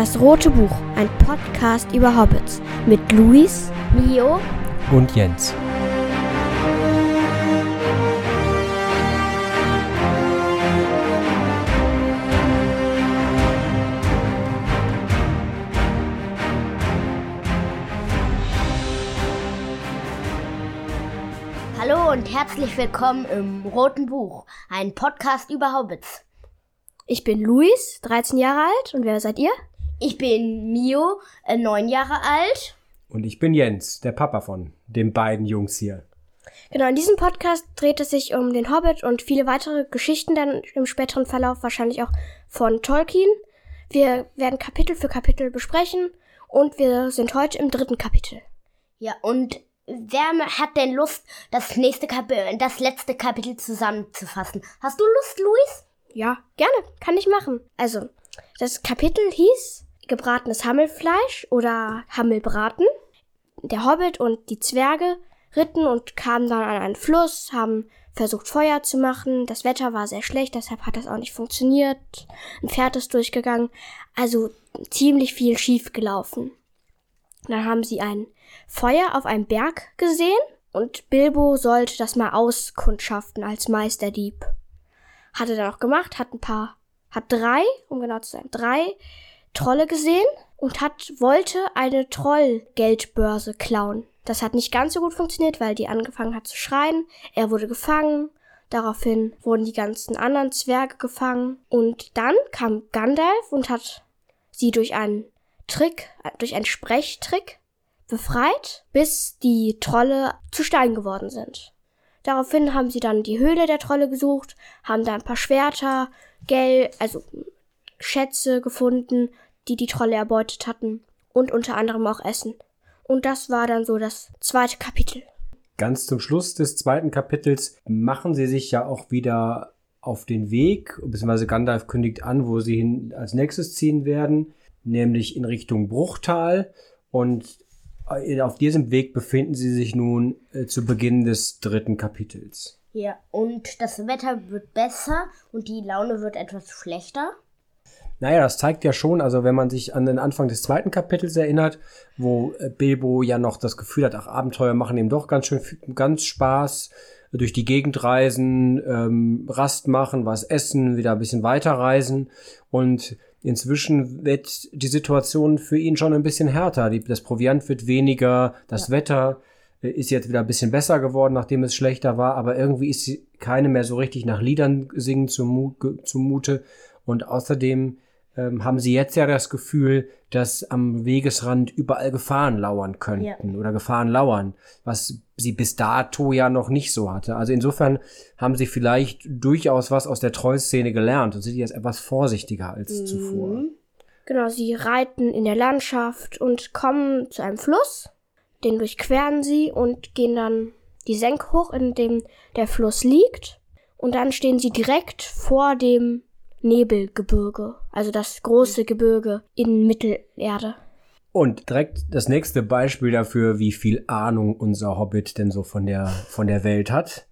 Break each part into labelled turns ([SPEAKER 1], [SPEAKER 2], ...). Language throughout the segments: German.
[SPEAKER 1] Das Rote Buch, ein Podcast über Hobbits mit Luis,
[SPEAKER 2] Mio
[SPEAKER 3] und Jens.
[SPEAKER 2] Hallo und herzlich willkommen im Roten Buch, ein Podcast über Hobbits.
[SPEAKER 1] Ich bin Luis, 13 Jahre alt. Und wer seid ihr?
[SPEAKER 2] Ich bin Mio, äh, neun Jahre alt.
[SPEAKER 3] Und ich bin Jens, der Papa von den beiden Jungs hier.
[SPEAKER 1] Genau, in diesem Podcast dreht es sich um den Hobbit und viele weitere Geschichten dann im späteren Verlauf, wahrscheinlich auch von Tolkien. Wir werden Kapitel für Kapitel besprechen und wir sind heute im dritten Kapitel.
[SPEAKER 2] Ja, und wer hat denn Lust, das nächste Kapitel, das letzte Kapitel zusammenzufassen? Hast du Lust, Luis?
[SPEAKER 1] Ja, gerne, kann ich machen. Also, das Kapitel hieß gebratenes Hammelfleisch oder Hammelbraten. Der Hobbit und die Zwerge ritten und kamen dann an einen Fluss, haben versucht Feuer zu machen. Das Wetter war sehr schlecht, deshalb hat das auch nicht funktioniert. Ein Pferd ist durchgegangen. Also ziemlich viel schief gelaufen. Dann haben sie ein Feuer auf einem Berg gesehen und Bilbo sollte das mal auskundschaften als Meisterdieb. Hat er dann auch gemacht, hat ein paar, hat drei, um genau zu sein, drei Trolle gesehen und hat, wollte eine Trollgeldbörse klauen. Das hat nicht ganz so gut funktioniert, weil die angefangen hat zu schreien. Er wurde gefangen. Daraufhin wurden die ganzen anderen Zwerge gefangen. Und dann kam Gandalf und hat sie durch einen Trick, durch einen Sprechtrick befreit, bis die Trolle zu Stein geworden sind. Daraufhin haben sie dann die Höhle der Trolle gesucht, haben da ein paar Schwerter, Geld, also Schätze gefunden, die die Trolle erbeutet hatten und unter anderem auch Essen. Und das war dann so das zweite Kapitel.
[SPEAKER 3] Ganz zum Schluss des zweiten Kapitels machen sie sich ja auch wieder auf den Weg, beziehungsweise Gandalf kündigt an, wo sie hin als nächstes ziehen werden, nämlich in Richtung Bruchtal. Und äh, auf diesem Weg befinden sie sich nun äh, zu Beginn des dritten Kapitels.
[SPEAKER 2] Ja, und das Wetter wird besser und die Laune wird etwas schlechter.
[SPEAKER 3] Naja, das zeigt ja schon, also wenn man sich an den Anfang des zweiten Kapitels erinnert, wo äh, Bilbo ja noch das Gefühl hat, ach, Abenteuer machen ihm doch ganz schön, ganz Spaß, durch die Gegend reisen, ähm, Rast machen, was essen, wieder ein bisschen weiterreisen und Inzwischen wird die Situation für ihn schon ein bisschen härter. Die, das Proviant wird weniger, das ja. Wetter äh, ist jetzt wieder ein bisschen besser geworden, nachdem es schlechter war, aber irgendwie ist keine mehr so richtig nach Liedern singen zumute. Und außerdem ähm, haben sie jetzt ja das Gefühl, dass am Wegesrand überall Gefahren lauern könnten ja. oder Gefahren lauern, was sie bis dato ja noch nicht so hatte. Also insofern haben sie vielleicht durchaus was aus der Trollszene gelernt und sind jetzt etwas vorsichtiger als mhm. zuvor.
[SPEAKER 1] Genau, sie reiten in der Landschaft und kommen zu einem Fluss, den durchqueren sie und gehen dann die Senke hoch, in dem der Fluss liegt. Und dann stehen sie direkt vor dem Nebelgebirge, also das große Gebirge in Mittelerde.
[SPEAKER 3] Und direkt das nächste Beispiel dafür, wie viel Ahnung unser Hobbit denn so von der, von der Welt hat.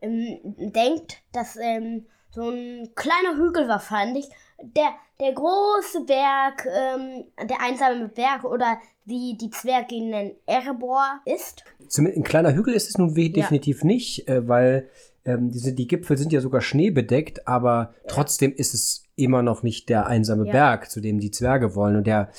[SPEAKER 2] Ähm, denkt, dass ähm, so ein kleiner Hügel wahrscheinlich der, der große Berg, ähm, der einsame Berg oder die die Zwerge nennen Erebor ist.
[SPEAKER 3] Ein kleiner Hügel ist es nun definitiv ja. nicht, äh, weil ähm, die, die Gipfel sind ja sogar schneebedeckt, aber trotzdem ist es immer noch nicht der einsame ja. Berg, zu dem die Zwerge wollen. Und der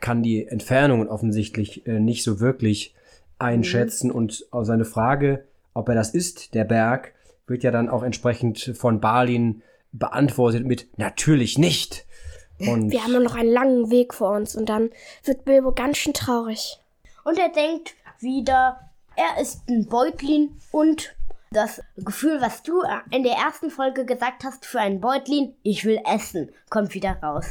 [SPEAKER 3] kann die Entfernungen offensichtlich äh, nicht so wirklich einschätzen. Mhm. Und auch seine Frage, ob er das ist, der Berg, wird ja dann auch entsprechend von Balin beantwortet mit natürlich nicht.
[SPEAKER 1] Und Wir haben nur noch einen langen Weg vor uns und dann wird Bilbo ganz schön traurig.
[SPEAKER 2] Und er denkt wieder, er ist ein Beutlin und das Gefühl, was du in der ersten Folge gesagt hast für einen Beutlin, ich will essen, kommt wieder raus.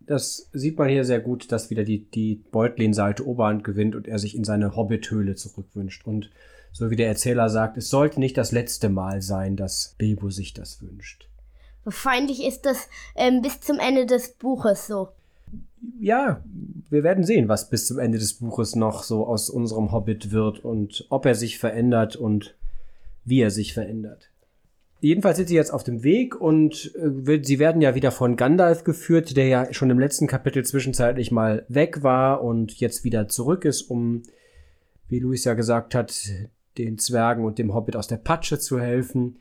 [SPEAKER 3] Das sieht man hier sehr gut, dass wieder die, die Beutlin-Seite Oberhand gewinnt und er sich in seine Hobbit-Höhle zurückwünscht. Und so wie der Erzähler sagt, es sollte nicht das letzte Mal sein, dass Bilbo sich das wünscht.
[SPEAKER 2] Wahrscheinlich ist das ähm, bis zum Ende des Buches so.
[SPEAKER 3] Ja, wir werden sehen, was bis zum Ende des Buches noch so aus unserem Hobbit wird und ob er sich verändert und wie er sich verändert. jedenfalls sind sie jetzt auf dem Weg und äh, sie werden ja wieder von Gandalf geführt, der ja schon im letzten Kapitel zwischenzeitlich mal weg war und jetzt wieder zurück ist, um, wie Luis ja gesagt hat, den Zwergen und dem Hobbit aus der Patsche zu helfen.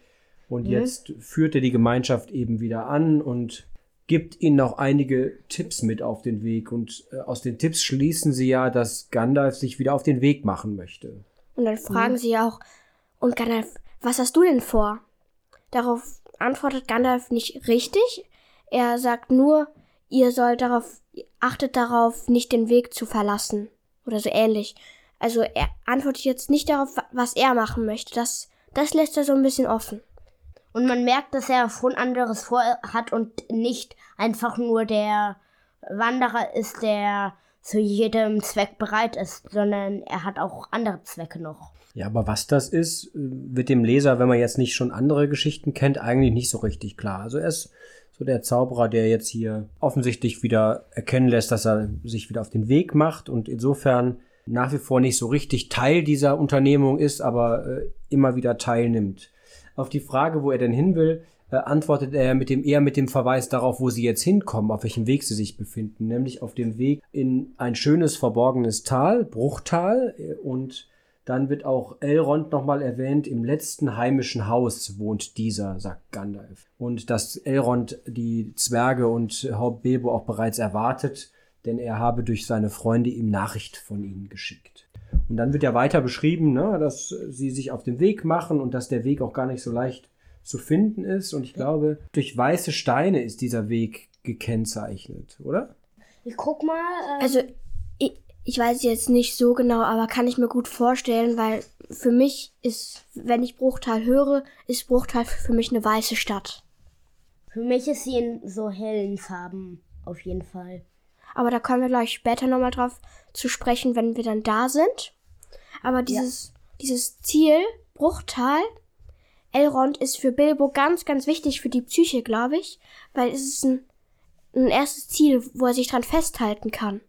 [SPEAKER 3] Und mhm. jetzt führt er die Gemeinschaft eben wieder an und gibt ihnen auch einige Tipps mit auf den Weg. Und äh, aus den Tipps schließen sie ja, dass Gandalf sich wieder auf den Weg machen möchte.
[SPEAKER 1] Und dann fragen mhm. sie auch, und Gandalf, was hast du denn vor? Darauf antwortet Gandalf nicht richtig. Er sagt nur, ihr sollt darauf, achtet darauf, nicht den Weg zu verlassen. Oder so ähnlich. Also er antwortet jetzt nicht darauf, was er machen möchte. Das, das lässt er so ein bisschen offen.
[SPEAKER 2] Und man merkt, dass er schon anderes vorhat und nicht einfach nur der Wanderer ist, der zu jedem Zweck bereit ist, sondern er hat auch andere Zwecke noch.
[SPEAKER 3] Ja, aber was das ist, wird dem Leser, wenn man jetzt nicht schon andere Geschichten kennt, eigentlich nicht so richtig klar. Also er ist so der Zauberer, der jetzt hier offensichtlich wieder erkennen lässt, dass er sich wieder auf den Weg macht und insofern nach wie vor nicht so richtig Teil dieser Unternehmung ist, aber äh, immer wieder teilnimmt. Auf die Frage, wo er denn hin will, äh, antwortet er mit dem eher mit dem Verweis darauf, wo sie jetzt hinkommen, auf welchem Weg sie sich befinden, nämlich auf dem Weg in ein schönes verborgenes Tal, Bruchtal äh, und dann wird auch Elrond nochmal erwähnt, im letzten heimischen Haus wohnt dieser, sagt Gandalf. Und dass Elrond die Zwerge und Haupt Bilbo auch bereits erwartet, denn er habe durch seine Freunde ihm Nachricht von ihnen geschickt. Und dann wird ja weiter beschrieben, ne, dass sie sich auf den Weg machen und dass der Weg auch gar nicht so leicht zu finden ist. Und ich glaube, durch weiße Steine ist dieser Weg gekennzeichnet, oder?
[SPEAKER 2] Ich guck mal.
[SPEAKER 1] Ähm also, ich, weiß jetzt nicht so genau, aber kann ich mir gut vorstellen, weil für mich ist, wenn ich Bruchtal höre, ist Bruchtal für mich eine weiße Stadt.
[SPEAKER 2] Für mich ist sie in so hellen Farben, auf jeden Fall.
[SPEAKER 1] Aber da kommen wir gleich später nochmal drauf zu sprechen, wenn wir dann da sind. Aber dieses, ja. dieses Ziel, Bruchtal, Elrond ist für Bilbo ganz, ganz wichtig für die Psyche, glaube ich, weil es ist ein, ein erstes Ziel, wo er sich dran festhalten kann.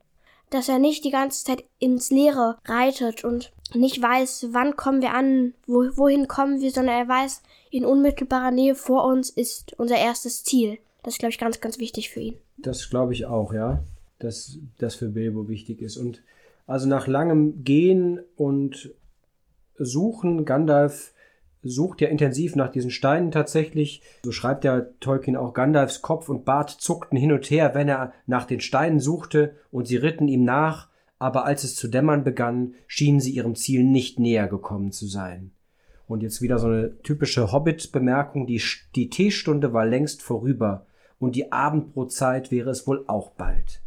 [SPEAKER 1] Dass er nicht die ganze Zeit ins Leere reitet und nicht weiß, wann kommen wir an, wo, wohin kommen wir, sondern er weiß, in unmittelbarer Nähe vor uns ist unser erstes Ziel. Das ist, glaube ich, ganz, ganz wichtig für ihn.
[SPEAKER 3] Das glaube ich auch, ja dass das für Bilbo wichtig ist. Und also nach langem Gehen und Suchen, Gandalf sucht ja intensiv nach diesen Steinen tatsächlich. So schreibt ja Tolkien auch, Gandalfs Kopf und Bart zuckten hin und her, wenn er nach den Steinen suchte, und sie ritten ihm nach, aber als es zu dämmern begann, schienen sie ihrem Ziel nicht näher gekommen zu sein. Und jetzt wieder so eine typische Hobbit-Bemerkung, die, die Teestunde war längst vorüber, und die Abendbrotzeit wäre es wohl auch bald.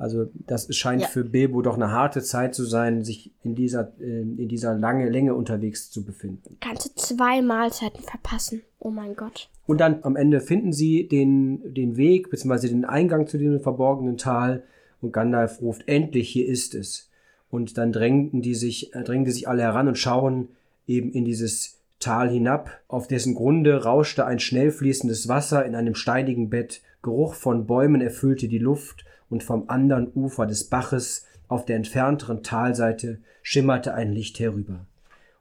[SPEAKER 3] Also das scheint ja. für Bilbo doch eine harte Zeit zu sein, sich in dieser, äh, in dieser lange Länge unterwegs zu befinden.
[SPEAKER 1] Kannst du zwei Mahlzeiten verpassen. Oh mein Gott.
[SPEAKER 3] Und dann am Ende finden sie den, den Weg, beziehungsweise den Eingang zu diesem verborgenen Tal und Gandalf ruft, endlich, hier ist es. Und dann drängten die sich, äh, drängen die sich alle heran und schauen eben in dieses Tal hinab, auf dessen Grunde rauschte ein schnell fließendes Wasser in einem steinigen Bett, Geruch von Bäumen erfüllte die Luft, und vom anderen Ufer des Baches auf der entfernteren Talseite schimmerte ein Licht herüber.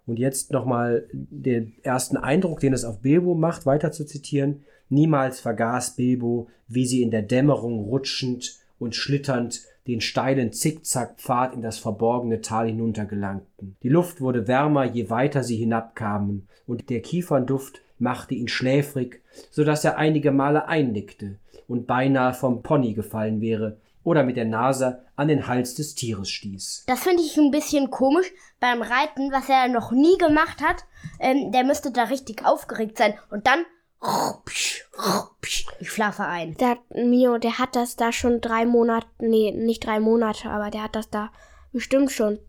[SPEAKER 3] Und jetzt nochmal den ersten Eindruck, den es auf Bilbo macht, weiter zu zitieren. Niemals vergaß Bilbo, wie sie in der Dämmerung rutschend und schlitternd den steilen Zickzackpfad in das verborgene Tal hinuntergelangten. Die Luft wurde wärmer, je weiter sie hinabkamen, und der Kiefernduft machte ihn schläfrig, so dass er einige Male einnickte, und beinahe vom Pony gefallen wäre oder mit der Nase an den Hals des Tieres stieß.
[SPEAKER 2] Das finde ich ein bisschen komisch beim Reiten, was er noch nie gemacht hat. Ähm, der müsste da richtig aufgeregt sein und dann ich schlafe ein.
[SPEAKER 1] Der Mio, der hat das da schon drei Monate, nee, nicht drei Monate, aber der hat das da bestimmt schon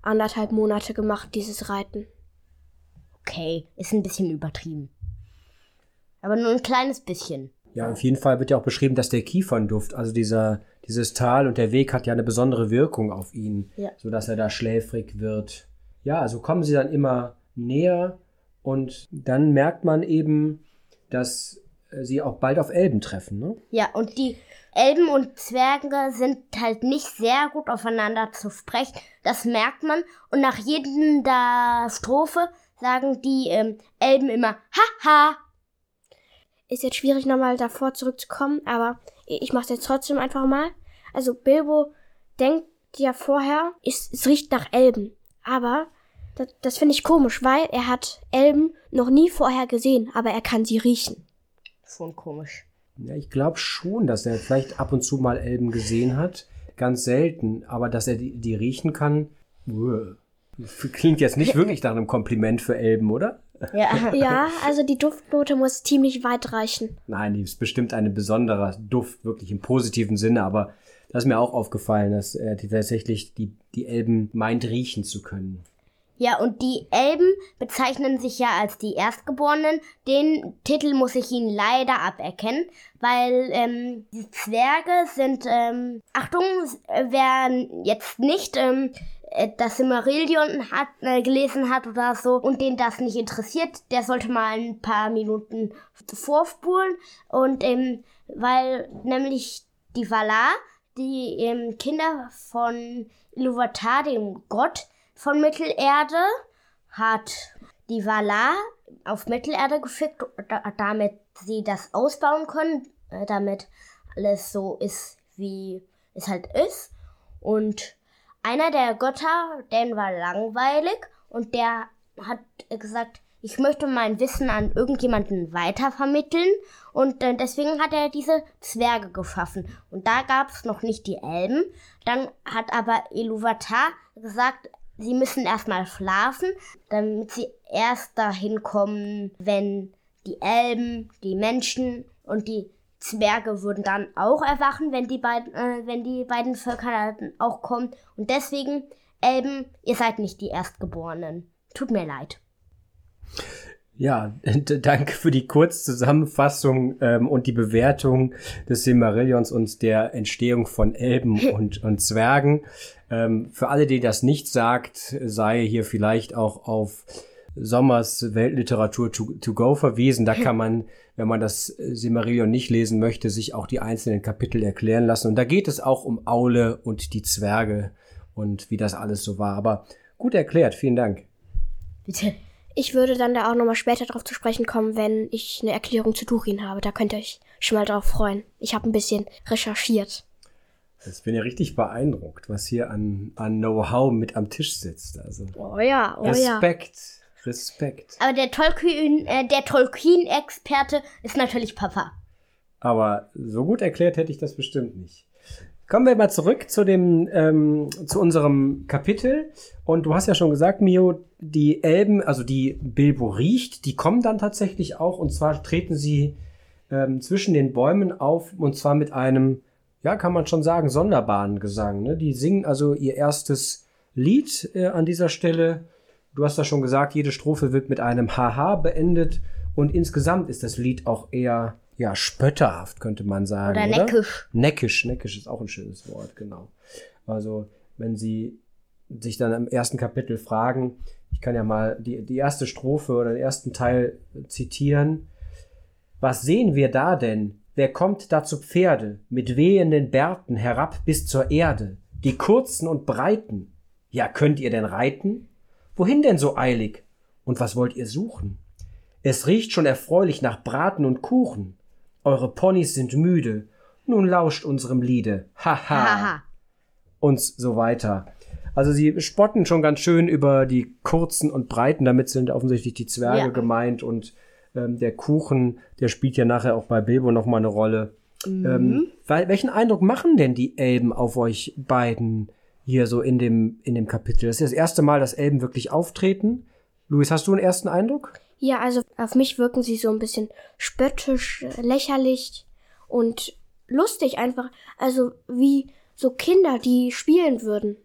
[SPEAKER 1] anderthalb Monate gemacht, dieses Reiten.
[SPEAKER 2] Okay, ist ein bisschen übertrieben. Aber nur ein kleines bisschen.
[SPEAKER 3] Ja, auf jeden Fall wird ja auch beschrieben, dass der Kiefernduft, also dieser, dieses Tal und der Weg hat ja eine besondere Wirkung auf ihn, ja. sodass er da schläfrig wird. Ja, also kommen sie dann immer näher und dann merkt man eben, dass äh, sie auch bald auf Elben treffen, ne?
[SPEAKER 2] Ja, und die Elben und Zwerge sind halt nicht sehr gut aufeinander zu sprechen. Das merkt man. Und nach jedem der Strophe sagen die ähm, Elben immer Haha
[SPEAKER 1] ist jetzt schwierig, nochmal davor zurückzukommen, aber ich mache es jetzt trotzdem einfach mal. Also Bilbo denkt ja vorher, es, es riecht nach Elben. Aber das, das finde ich komisch, weil er hat Elben noch nie vorher gesehen, aber er kann sie riechen.
[SPEAKER 2] Schon komisch.
[SPEAKER 3] Ja, ich glaube schon, dass er vielleicht ab und zu mal Elben gesehen hat. Ganz selten. Aber dass er die, die riechen kann, uah. klingt jetzt nicht wirklich nach einem Kompliment für Elben, oder?
[SPEAKER 2] Ja.
[SPEAKER 1] Ja, also die Duftnote muss ziemlich weit reichen.
[SPEAKER 3] Nein, die ist bestimmt ein besonderer Duft, wirklich im positiven Sinne. Aber das ist mir auch aufgefallen, dass er die tatsächlich die, die Elben meint, riechen zu können.
[SPEAKER 2] Ja, und die Elben bezeichnen sich ja als die Erstgeborenen. Den Titel muss ich ihnen leider aberkennen, weil ähm, die Zwerge sind, ähm, Achtung, wer jetzt nicht ähm, äh, das Silmarillion hat, äh, gelesen hat oder so und den das nicht interessiert, der sollte mal ein paar Minuten vorspulen. Und ähm, weil nämlich die Valar, die ähm, Kinder von Iluvatar, dem Gott, von Mittelerde, hat die Valar auf Mittelerde geschickt, da, damit sie das ausbauen können, äh, damit alles so ist, wie es halt ist. Und einer der Götter, den war langweilig und der hat gesagt, ich möchte mein Wissen an irgendjemanden weitervermitteln und äh, deswegen hat er diese Zwerge geschaffen. Und da gab es noch nicht die Elben. Dann hat aber Iluvatar gesagt, sie müssen erstmal schlafen, damit sie erst dahin kommen, wenn die Elben, die Menschen und die Zwerge würden dann auch erwachen, wenn die beiden, äh, wenn die beiden Völker dann auch kommen. Und deswegen, Elben, ihr seid nicht die Erstgeborenen. Tut mir leid.
[SPEAKER 3] Ja, danke für die Kurzzusammenfassung ähm, und die Bewertung des Silmarillions und der Entstehung von Elben und, und Zwergen. Ähm, für alle, die das nicht sagt, sei hier vielleicht auch auf Sommers Weltliteratur to, to go verwiesen. Da kann man, wenn man das Silmarillion nicht lesen möchte, sich auch die einzelnen Kapitel erklären lassen. Und da geht es auch um Aule und die Zwerge und wie das alles so war. Aber gut erklärt, vielen Dank.
[SPEAKER 2] Bitte.
[SPEAKER 1] Ich würde dann da auch nochmal später drauf zu sprechen kommen, wenn ich eine Erklärung zu Durin habe. Da könnt ihr euch schon mal drauf freuen. Ich habe ein bisschen recherchiert.
[SPEAKER 3] Ich bin ja richtig beeindruckt, was hier an, an Know-how mit am Tisch sitzt. Also
[SPEAKER 1] Oh ja, oh ja.
[SPEAKER 3] Respekt, Respekt.
[SPEAKER 2] Aber der Tolkien, äh, der Tolkien-Experte ist natürlich Papa.
[SPEAKER 3] Aber so gut erklärt hätte ich das bestimmt nicht. Kommen wir mal zurück zu dem, ähm, zu unserem Kapitel. Und du hast ja schon gesagt, Mio, die Elben, also die Bilbo riecht, die kommen dann tatsächlich auch. Und zwar treten sie ähm, zwischen den Bäumen auf. Und zwar mit einem, ja, kann man schon sagen, sonderbaren Gesang. Ne? Die singen also ihr erstes Lied äh, an dieser Stelle. Du hast ja schon gesagt, jede Strophe wird mit einem Haha beendet. Und insgesamt ist das Lied auch eher ja, spötterhaft, könnte man sagen.
[SPEAKER 2] Oder
[SPEAKER 3] Oder,
[SPEAKER 2] neckisch.
[SPEAKER 3] Neckisch, neckisch ist auch ein schönes Wort, genau. Also, wenn Sie sich dann im ersten Kapitel fragen, ich kann ja mal die, die erste Strophe oder den ersten Teil zitieren. Was sehen wir da denn? Wer kommt da zu Pferde, mit wehenden Bärten herab bis zur Erde, die kurzen und breiten? Ja, könnt ihr denn reiten? Wohin denn so eilig? Und was wollt ihr suchen? Es riecht schon erfreulich nach Braten und Kuchen. Eure Ponys sind müde. Nun lauscht unserem Liede. Haha. Und so weiter. Also sie spotten schon ganz schön über die kurzen und breiten. Damit sind offensichtlich die Zwerge
[SPEAKER 2] Ja.
[SPEAKER 3] gemeint und ähm, der Kuchen, der spielt ja nachher auch bei Bilbo noch mal eine Rolle.
[SPEAKER 2] Mhm.
[SPEAKER 3] Ähm, weil, welchen Eindruck machen denn die Elben auf euch beiden hier so in dem, in dem Kapitel? Das ist das erste Mal, dass Elben wirklich auftreten. Luis, hast du einen ersten Eindruck?
[SPEAKER 1] Ja, also auf mich wirken sie so ein bisschen spöttisch, äh, lächerlich und lustig einfach. Also wie so Kinder, die spielen würden.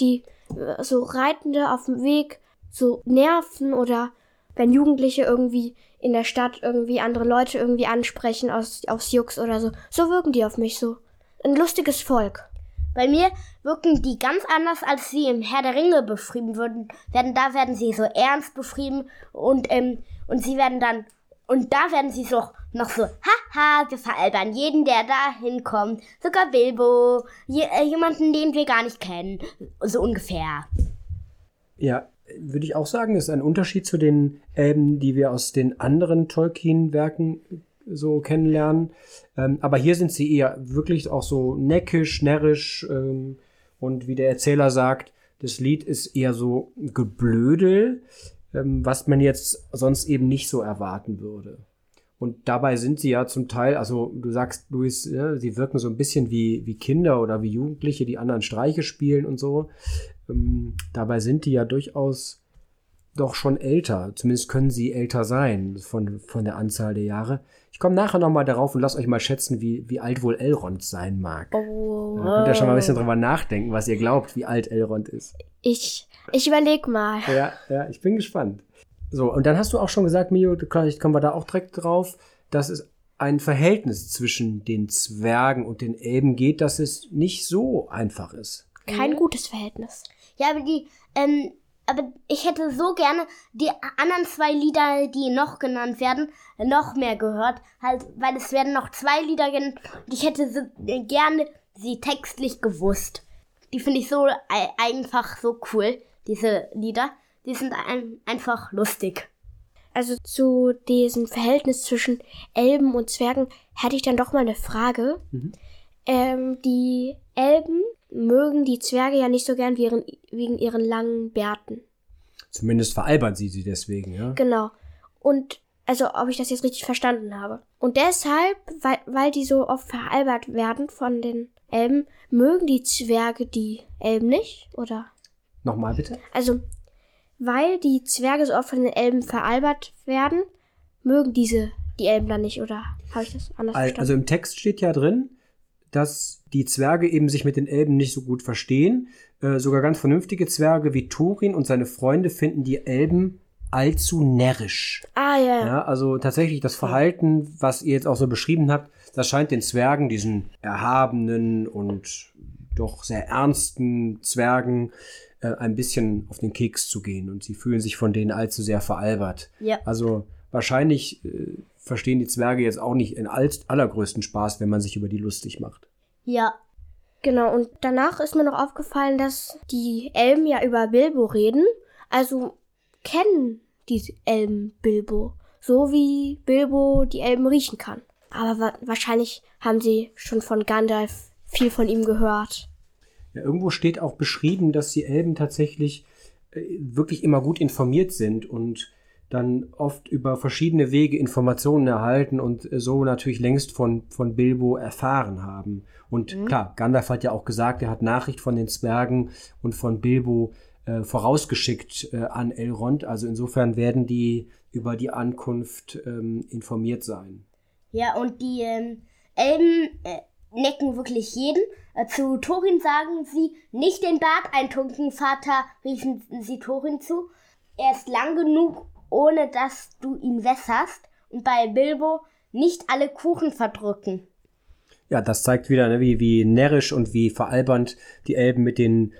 [SPEAKER 1] Die äh, so Reitende auf dem Weg so nerven oder wenn Jugendliche irgendwie in der Stadt irgendwie andere Leute irgendwie ansprechen aus, aus Jux oder so. So wirken die auf mich so. Ein lustiges Volk.
[SPEAKER 2] Bei mir wirken die ganz anders, als sie im Herr der Ringe beschrieben würden. Werden, da werden sie so ernst beschrieben und, ähm, und sie werden dann, und da werden sie so noch so, haha, wir veralbern jeden, der da hinkommt. Sogar Bilbo, je, äh, jemanden, den wir gar nicht kennen. So ungefähr.
[SPEAKER 3] Ja, würde ich auch sagen, ist ein Unterschied zu den Elben, die wir aus den anderen Tolkien-Werken so kennenlernen. Ähm, aber hier sind sie eher wirklich auch so neckisch, närrisch ähm, und wie der Erzähler sagt, das Lied ist eher so Geblödel, ähm, was man jetzt sonst eben nicht so erwarten würde. Und dabei sind sie ja zum Teil, also du sagst, Luis, ja, sie wirken so ein bisschen wie, wie Kinder oder wie Jugendliche, die anderen Streiche spielen und so. Ähm, dabei sind die ja durchaus doch schon älter. Zumindest können sie älter sein von, von der Anzahl der Jahre. Ich komme nachher nochmal darauf und lasst euch mal schätzen, wie, wie alt wohl Elrond sein mag.
[SPEAKER 1] Oh.
[SPEAKER 3] Da könnt ihr schon mal ein bisschen drüber nachdenken, was ihr glaubt, wie alt Elrond ist.
[SPEAKER 1] Ich, ich überleg mal.
[SPEAKER 3] Ja, ja, ich bin gespannt. So, und dann hast du auch schon gesagt, Mio, vielleicht kommen wir da auch direkt drauf, dass es ein Verhältnis zwischen den Zwergen und den Elben geht, dass es nicht so einfach ist.
[SPEAKER 1] Kein gutes Verhältnis.
[SPEAKER 2] Ja, aber die, ähm, aber ich hätte so gerne die anderen zwei Lieder, die noch genannt werden, noch mehr gehört. Halt, weil es werden noch zwei Lieder genannt und ich hätte so, äh, gerne sie textlich gewusst. Die finde ich so ei- einfach so cool, diese Lieder. Die sind ein, einfach lustig.
[SPEAKER 1] Also zu diesem Verhältnis zwischen Elben und Zwergen hätte ich dann doch mal eine Frage. Ähm, die Elben mögen die Zwerge ja nicht so gern wegen, ihren langen Bärten.
[SPEAKER 3] Zumindest veralbern sie sie deswegen, ja.
[SPEAKER 1] Genau. Und also, ob ich das jetzt richtig verstanden habe. Und deshalb, weil, weil die so oft veralbert werden von den Elben, mögen die Zwerge die Elben nicht? Oder?
[SPEAKER 3] Nochmal bitte.
[SPEAKER 1] Also, weil die Zwerge so oft von den Elben veralbert werden, mögen diese die Elben dann nicht, oder habe ich das anders
[SPEAKER 3] Al-
[SPEAKER 1] verstanden?
[SPEAKER 3] Also im Text steht ja drin, dass die Zwerge eben sich mit den Elben nicht so gut verstehen. Äh, sogar ganz vernünftige Zwerge wie Thorin und seine Freunde finden die Elben allzu närrisch.
[SPEAKER 1] ah, ja, ja.
[SPEAKER 3] Ja, also tatsächlich das Verhalten, was ihr jetzt auch so beschrieben habt, das scheint den Zwergen, diesen erhabenen und doch sehr ernsten Zwergen, äh, ein bisschen auf den Keks zu gehen und sie fühlen sich von denen allzu sehr veralbert.
[SPEAKER 2] Ja.
[SPEAKER 3] Also wahrscheinlich äh, verstehen die Zwerge jetzt auch nicht in all, allergrößten Spaß, wenn man sich über die lustig macht.
[SPEAKER 2] Ja.
[SPEAKER 1] Genau, und danach ist mir noch aufgefallen, dass die Elben ja über Bilbo reden. Also kennen die Elben Bilbo. So wie Bilbo die Elben riechen kann. Aber wa wahrscheinlich haben sie schon von Gandalf viel von ihm gehört.
[SPEAKER 3] Ja, irgendwo steht auch beschrieben, dass die Elben tatsächlich äh, wirklich immer gut informiert sind und dann oft über verschiedene Wege Informationen erhalten und äh, so natürlich längst von, von Bilbo erfahren haben. Und klar, Gandalf hat ja auch gesagt, er hat Nachricht von den Zwergen und von Bilbo äh, vorausgeschickt äh, an Elrond. Also insofern werden die über die Ankunft ähm, informiert sein.
[SPEAKER 2] Ja, und die ähm, Elben äh, necken wirklich jeden. Äh, zu Thorin sagen sie, nicht den Bart eintunken, Vater, riefen sie Thorin zu. Er ist lang genug, ohne dass du ihn wässerst. Und bei Bilbo, nicht alle Kuchen verdrücken.
[SPEAKER 3] Ja, das zeigt wieder, ne, wie, wie närrisch und wie veralbernd die Elben mit den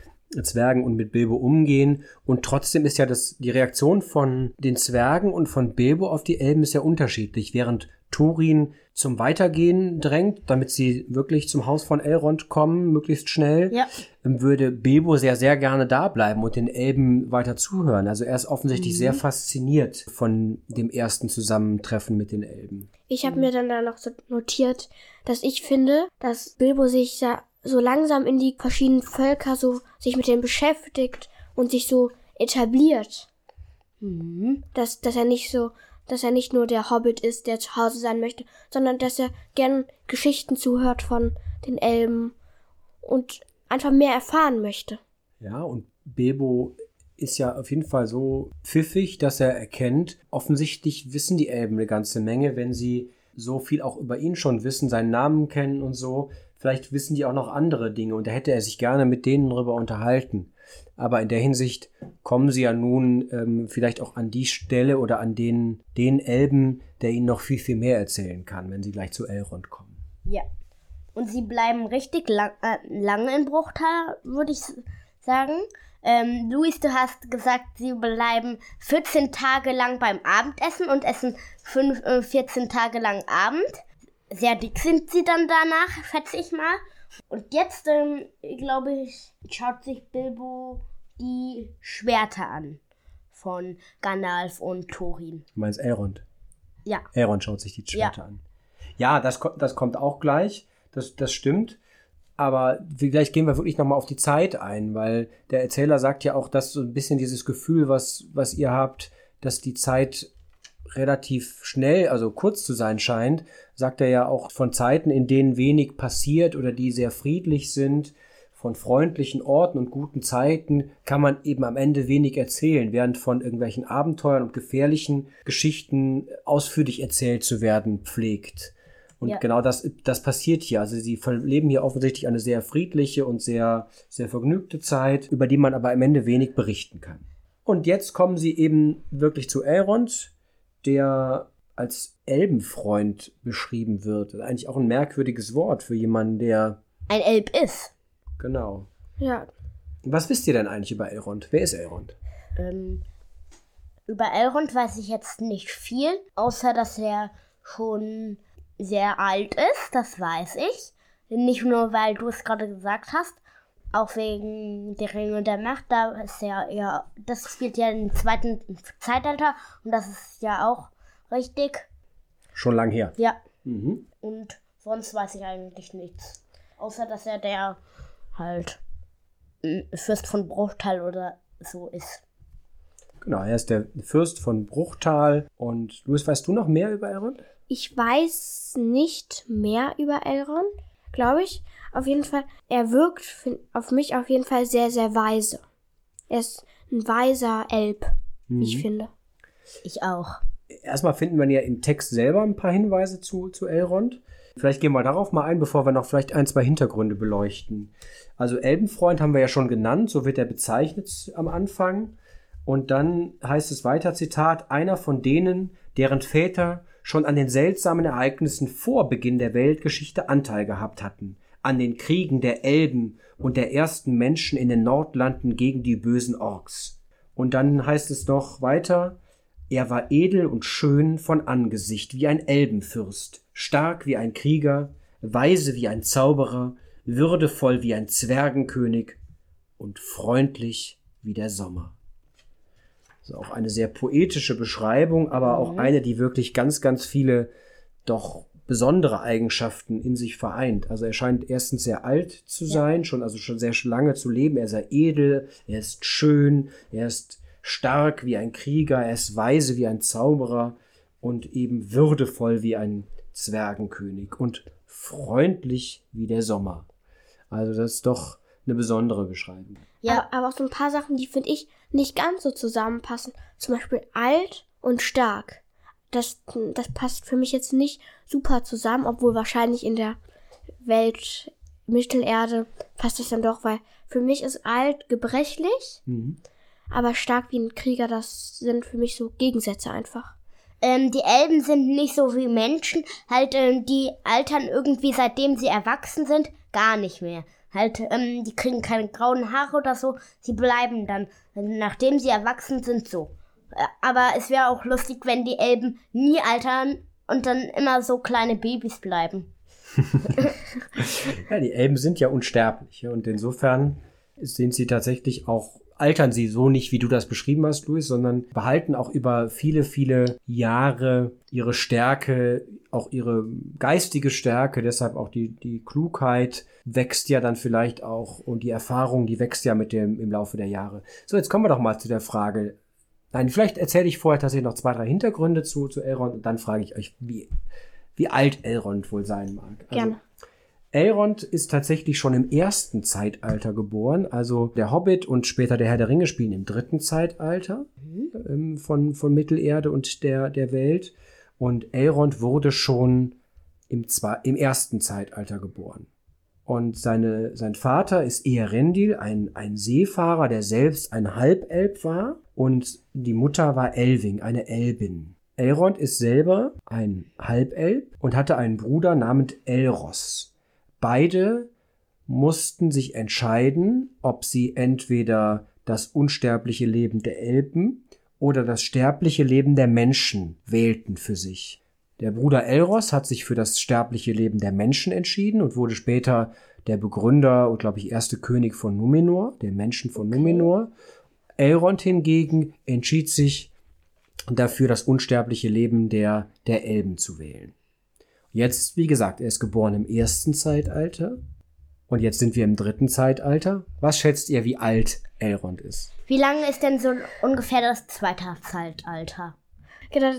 [SPEAKER 3] Zwergen und mit Bilbo umgehen. Und trotzdem ist ja das, die Reaktion von den Zwergen und von Bilbo auf die Elben ist ja unterschiedlich. Während Turin zum Weitergehen drängt, damit sie wirklich zum Haus von Elrond kommen, möglichst schnell,
[SPEAKER 2] Ja.
[SPEAKER 3] würde Bilbo sehr, sehr gerne da bleiben und den Elben weiter zuhören. Also er ist offensichtlich sehr fasziniert von dem ersten Zusammentreffen mit den Elben.
[SPEAKER 1] Ich habe mir dann da noch so notiert, dass ich finde, dass Bilbo sich ja so langsam in die verschiedenen Völker so sich mit denen beschäftigt und sich so etabliert.
[SPEAKER 2] Mhm.
[SPEAKER 1] Dass, dass er nicht so, dass er nicht nur der Hobbit ist, der zu Hause sein möchte, sondern dass er gern Geschichten zuhört von den Elben und einfach mehr erfahren möchte.
[SPEAKER 3] Ja, und Bilbo ist ja auf jeden Fall so pfiffig, dass er erkennt, offensichtlich wissen die Elben eine ganze Menge, wenn sie so viel auch über ihn schon wissen, seinen Namen kennen und so. Vielleicht wissen die auch noch andere Dinge und da hätte er sich gerne mit denen darüber unterhalten. Aber in der Hinsicht kommen sie ja nun ähm, vielleicht auch an die Stelle oder an den, den Elben, der ihnen noch viel, viel mehr erzählen kann, wenn sie gleich zu Elrond kommen.
[SPEAKER 2] Ja. Und sie bleiben richtig lang, äh, lange in Bruchtal, würde ich sagen. Ähm, Luis, du hast gesagt, sie bleiben 14 Tage lang beim Abendessen und essen fünf, äh, 14 Tage lang Abend. Sehr dick sind sie dann danach, schätze ich mal. Und jetzt, ähm, glaube ich, schaut sich Bilbo die Schwerter an von Gandalf und Thorin.
[SPEAKER 3] Du meinst Elrond?
[SPEAKER 2] Ja.
[SPEAKER 3] Elrond schaut sich die Schwerter an. Ja, das, das kommt auch gleich. Das, das stimmt. Aber vielleicht gehen wir wirklich nochmal auf die Zeit ein, weil der Erzähler sagt ja auch, dass so ein bisschen dieses Gefühl, was, was ihr habt, dass die Zeit relativ schnell, also kurz zu sein scheint, sagt er ja auch von Zeiten, in denen wenig passiert oder die sehr friedlich sind, von freundlichen Orten und guten Zeiten kann man eben am Ende wenig erzählen, während von irgendwelchen Abenteuern und gefährlichen Geschichten ausführlich erzählt zu werden pflegt. Und
[SPEAKER 2] Ja.
[SPEAKER 3] genau das, das passiert hier. Also sie leben hier offensichtlich eine sehr friedliche und sehr, sehr vergnügte Zeit, über die man aber am Ende wenig berichten kann. Und jetzt kommen sie eben wirklich zu Elrond, der als Elbenfreund beschrieben wird. Das ist eigentlich auch ein merkwürdiges Wort für jemanden, der.
[SPEAKER 2] Ein Elb ist.
[SPEAKER 3] Genau.
[SPEAKER 1] Ja,
[SPEAKER 3] Was wisst ihr denn eigentlich über Elrond? Wer ist Elrond?
[SPEAKER 2] Ähm, über Elrond weiß ich jetzt nicht viel, außer dass er schon sehr alt ist, das weiß ich. Nicht nur, weil du es gerade gesagt hast, auch wegen der Ringe der Macht, da ist ja, ja, das spielt ja im zweiten Zeitalter und das ist ja auch richtig.
[SPEAKER 3] Schon lang her.
[SPEAKER 2] Ja,
[SPEAKER 3] Mhm.
[SPEAKER 2] und sonst weiß ich eigentlich nichts. Außer, dass er der halt Fürst von Bruchtal oder so ist.
[SPEAKER 3] Genau, er ist der Fürst von Bruchtal. Und Luis, weißt du noch mehr über Elrond?
[SPEAKER 1] ich weiß nicht mehr über Elrond, glaube ich. Auf jeden Fall, er wirkt auf mich auf jeden Fall sehr, sehr weise. Er ist ein weiser Elb, wie ich finde.
[SPEAKER 2] Ich auch.
[SPEAKER 3] Erstmal finden wir ja im Text selber ein paar Hinweise zu, zu Elrond. Vielleicht gehen wir darauf mal ein, bevor wir noch vielleicht ein, zwei Hintergründe beleuchten. Also Elbenfreund haben wir ja schon genannt, so wird er bezeichnet am Anfang. Und dann heißt es weiter, Zitat, einer von denen, deren Väter schon an den seltsamen Ereignissen vor Beginn der Weltgeschichte Anteil gehabt hatten, an den Kriegen der Elben und der ersten Menschen in den Nordlanden gegen die bösen Orks. Und dann heißt es noch weiter, er war edel und schön von Angesicht wie ein Elbenfürst, stark wie ein Krieger, weise wie ein Zauberer, würdevoll wie ein Zwergenkönig und freundlich wie der Sommer. Also auch eine sehr poetische Beschreibung, aber auch eine, die wirklich ganz, ganz viele doch besondere Eigenschaften in sich vereint. Also er scheint erstens sehr alt zu sein, schon also schon sehr lange zu leben. Er sehr edel, er ist schön, er ist stark wie ein Krieger, er ist weise wie ein Zauberer und eben würdevoll wie ein Zwergenkönig und freundlich wie der Sommer. Also das ist doch eine besondere Beschreibung.
[SPEAKER 2] Ja.
[SPEAKER 1] Aber auch so ein paar Sachen, die finde ich nicht ganz so zusammenpassen. Zum Beispiel alt und stark. Das, das passt für mich jetzt nicht super zusammen, obwohl wahrscheinlich in der Welt Mittelerde passt es dann doch, weil für mich ist alt gebrechlich,
[SPEAKER 3] Mhm.
[SPEAKER 1] aber stark wie ein Krieger, das sind für mich so Gegensätze einfach.
[SPEAKER 2] Ähm, die Elben sind nicht so wie Menschen, halt, ähm, die altern irgendwie, seitdem sie erwachsen sind, gar nicht mehr. Halt, ähm, die kriegen keine grauen Haare oder so, sie bleiben dann, nachdem sie erwachsen sind, so. Äh, Aber es wäre auch lustig, wenn die Elben nie altern und dann immer so kleine Babys bleiben.
[SPEAKER 3] Ja, die Elben sind ja unsterblich und insofern sind sie tatsächlich auch, altern sie so nicht, wie du das beschrieben hast, Luis, sondern behalten auch über viele, viele Jahre ihre Stärke, auch ihre geistige Stärke, deshalb auch die, die Klugheit wächst ja dann vielleicht auch und die Erfahrung, die wächst ja mit dem im Laufe der Jahre. So, jetzt kommen wir doch mal zu der Frage. Nein, vielleicht erzähle ich vorher tatsächlich noch zwei, drei Hintergründe zu, zu Elrond und dann frage ich euch, wie, wie alt Elrond wohl sein mag. Also,
[SPEAKER 1] Gerne.
[SPEAKER 3] Elrond ist tatsächlich schon im ersten Zeitalter geboren. Also der Hobbit und später der Herr der Ringe spielen im dritten Zeitalter ähm, von, von Mittelerde und der, der Welt. Und Elrond wurde schon im, im ersten Zeitalter geboren. Und seine, sein Vater ist Eärendil, ein, ein Seefahrer, der selbst ein Halbelb war. Und die Mutter war Elving, eine Elbin. Elrond ist selber ein Halbelb und hatte einen Bruder namens Elros. Beide mussten sich entscheiden, ob sie entweder das unsterbliche Leben der Elben oder das sterbliche Leben der Menschen wählten für sich. Der Bruder Elros hat sich für das sterbliche Leben der Menschen entschieden und wurde später der Begründer und, glaube ich, erste König von Numenor, der Menschen von Numenor. Elrond hingegen entschied sich dafür, das unsterbliche Leben der, der Elben zu wählen. Jetzt, wie gesagt, er ist geboren im ersten Zeitalter. Und jetzt sind wir im dritten Zeitalter. Was schätzt ihr, wie alt Elrond ist?
[SPEAKER 2] Wie lange ist denn so ungefähr das zweite Zeitalter?
[SPEAKER 1] Genau,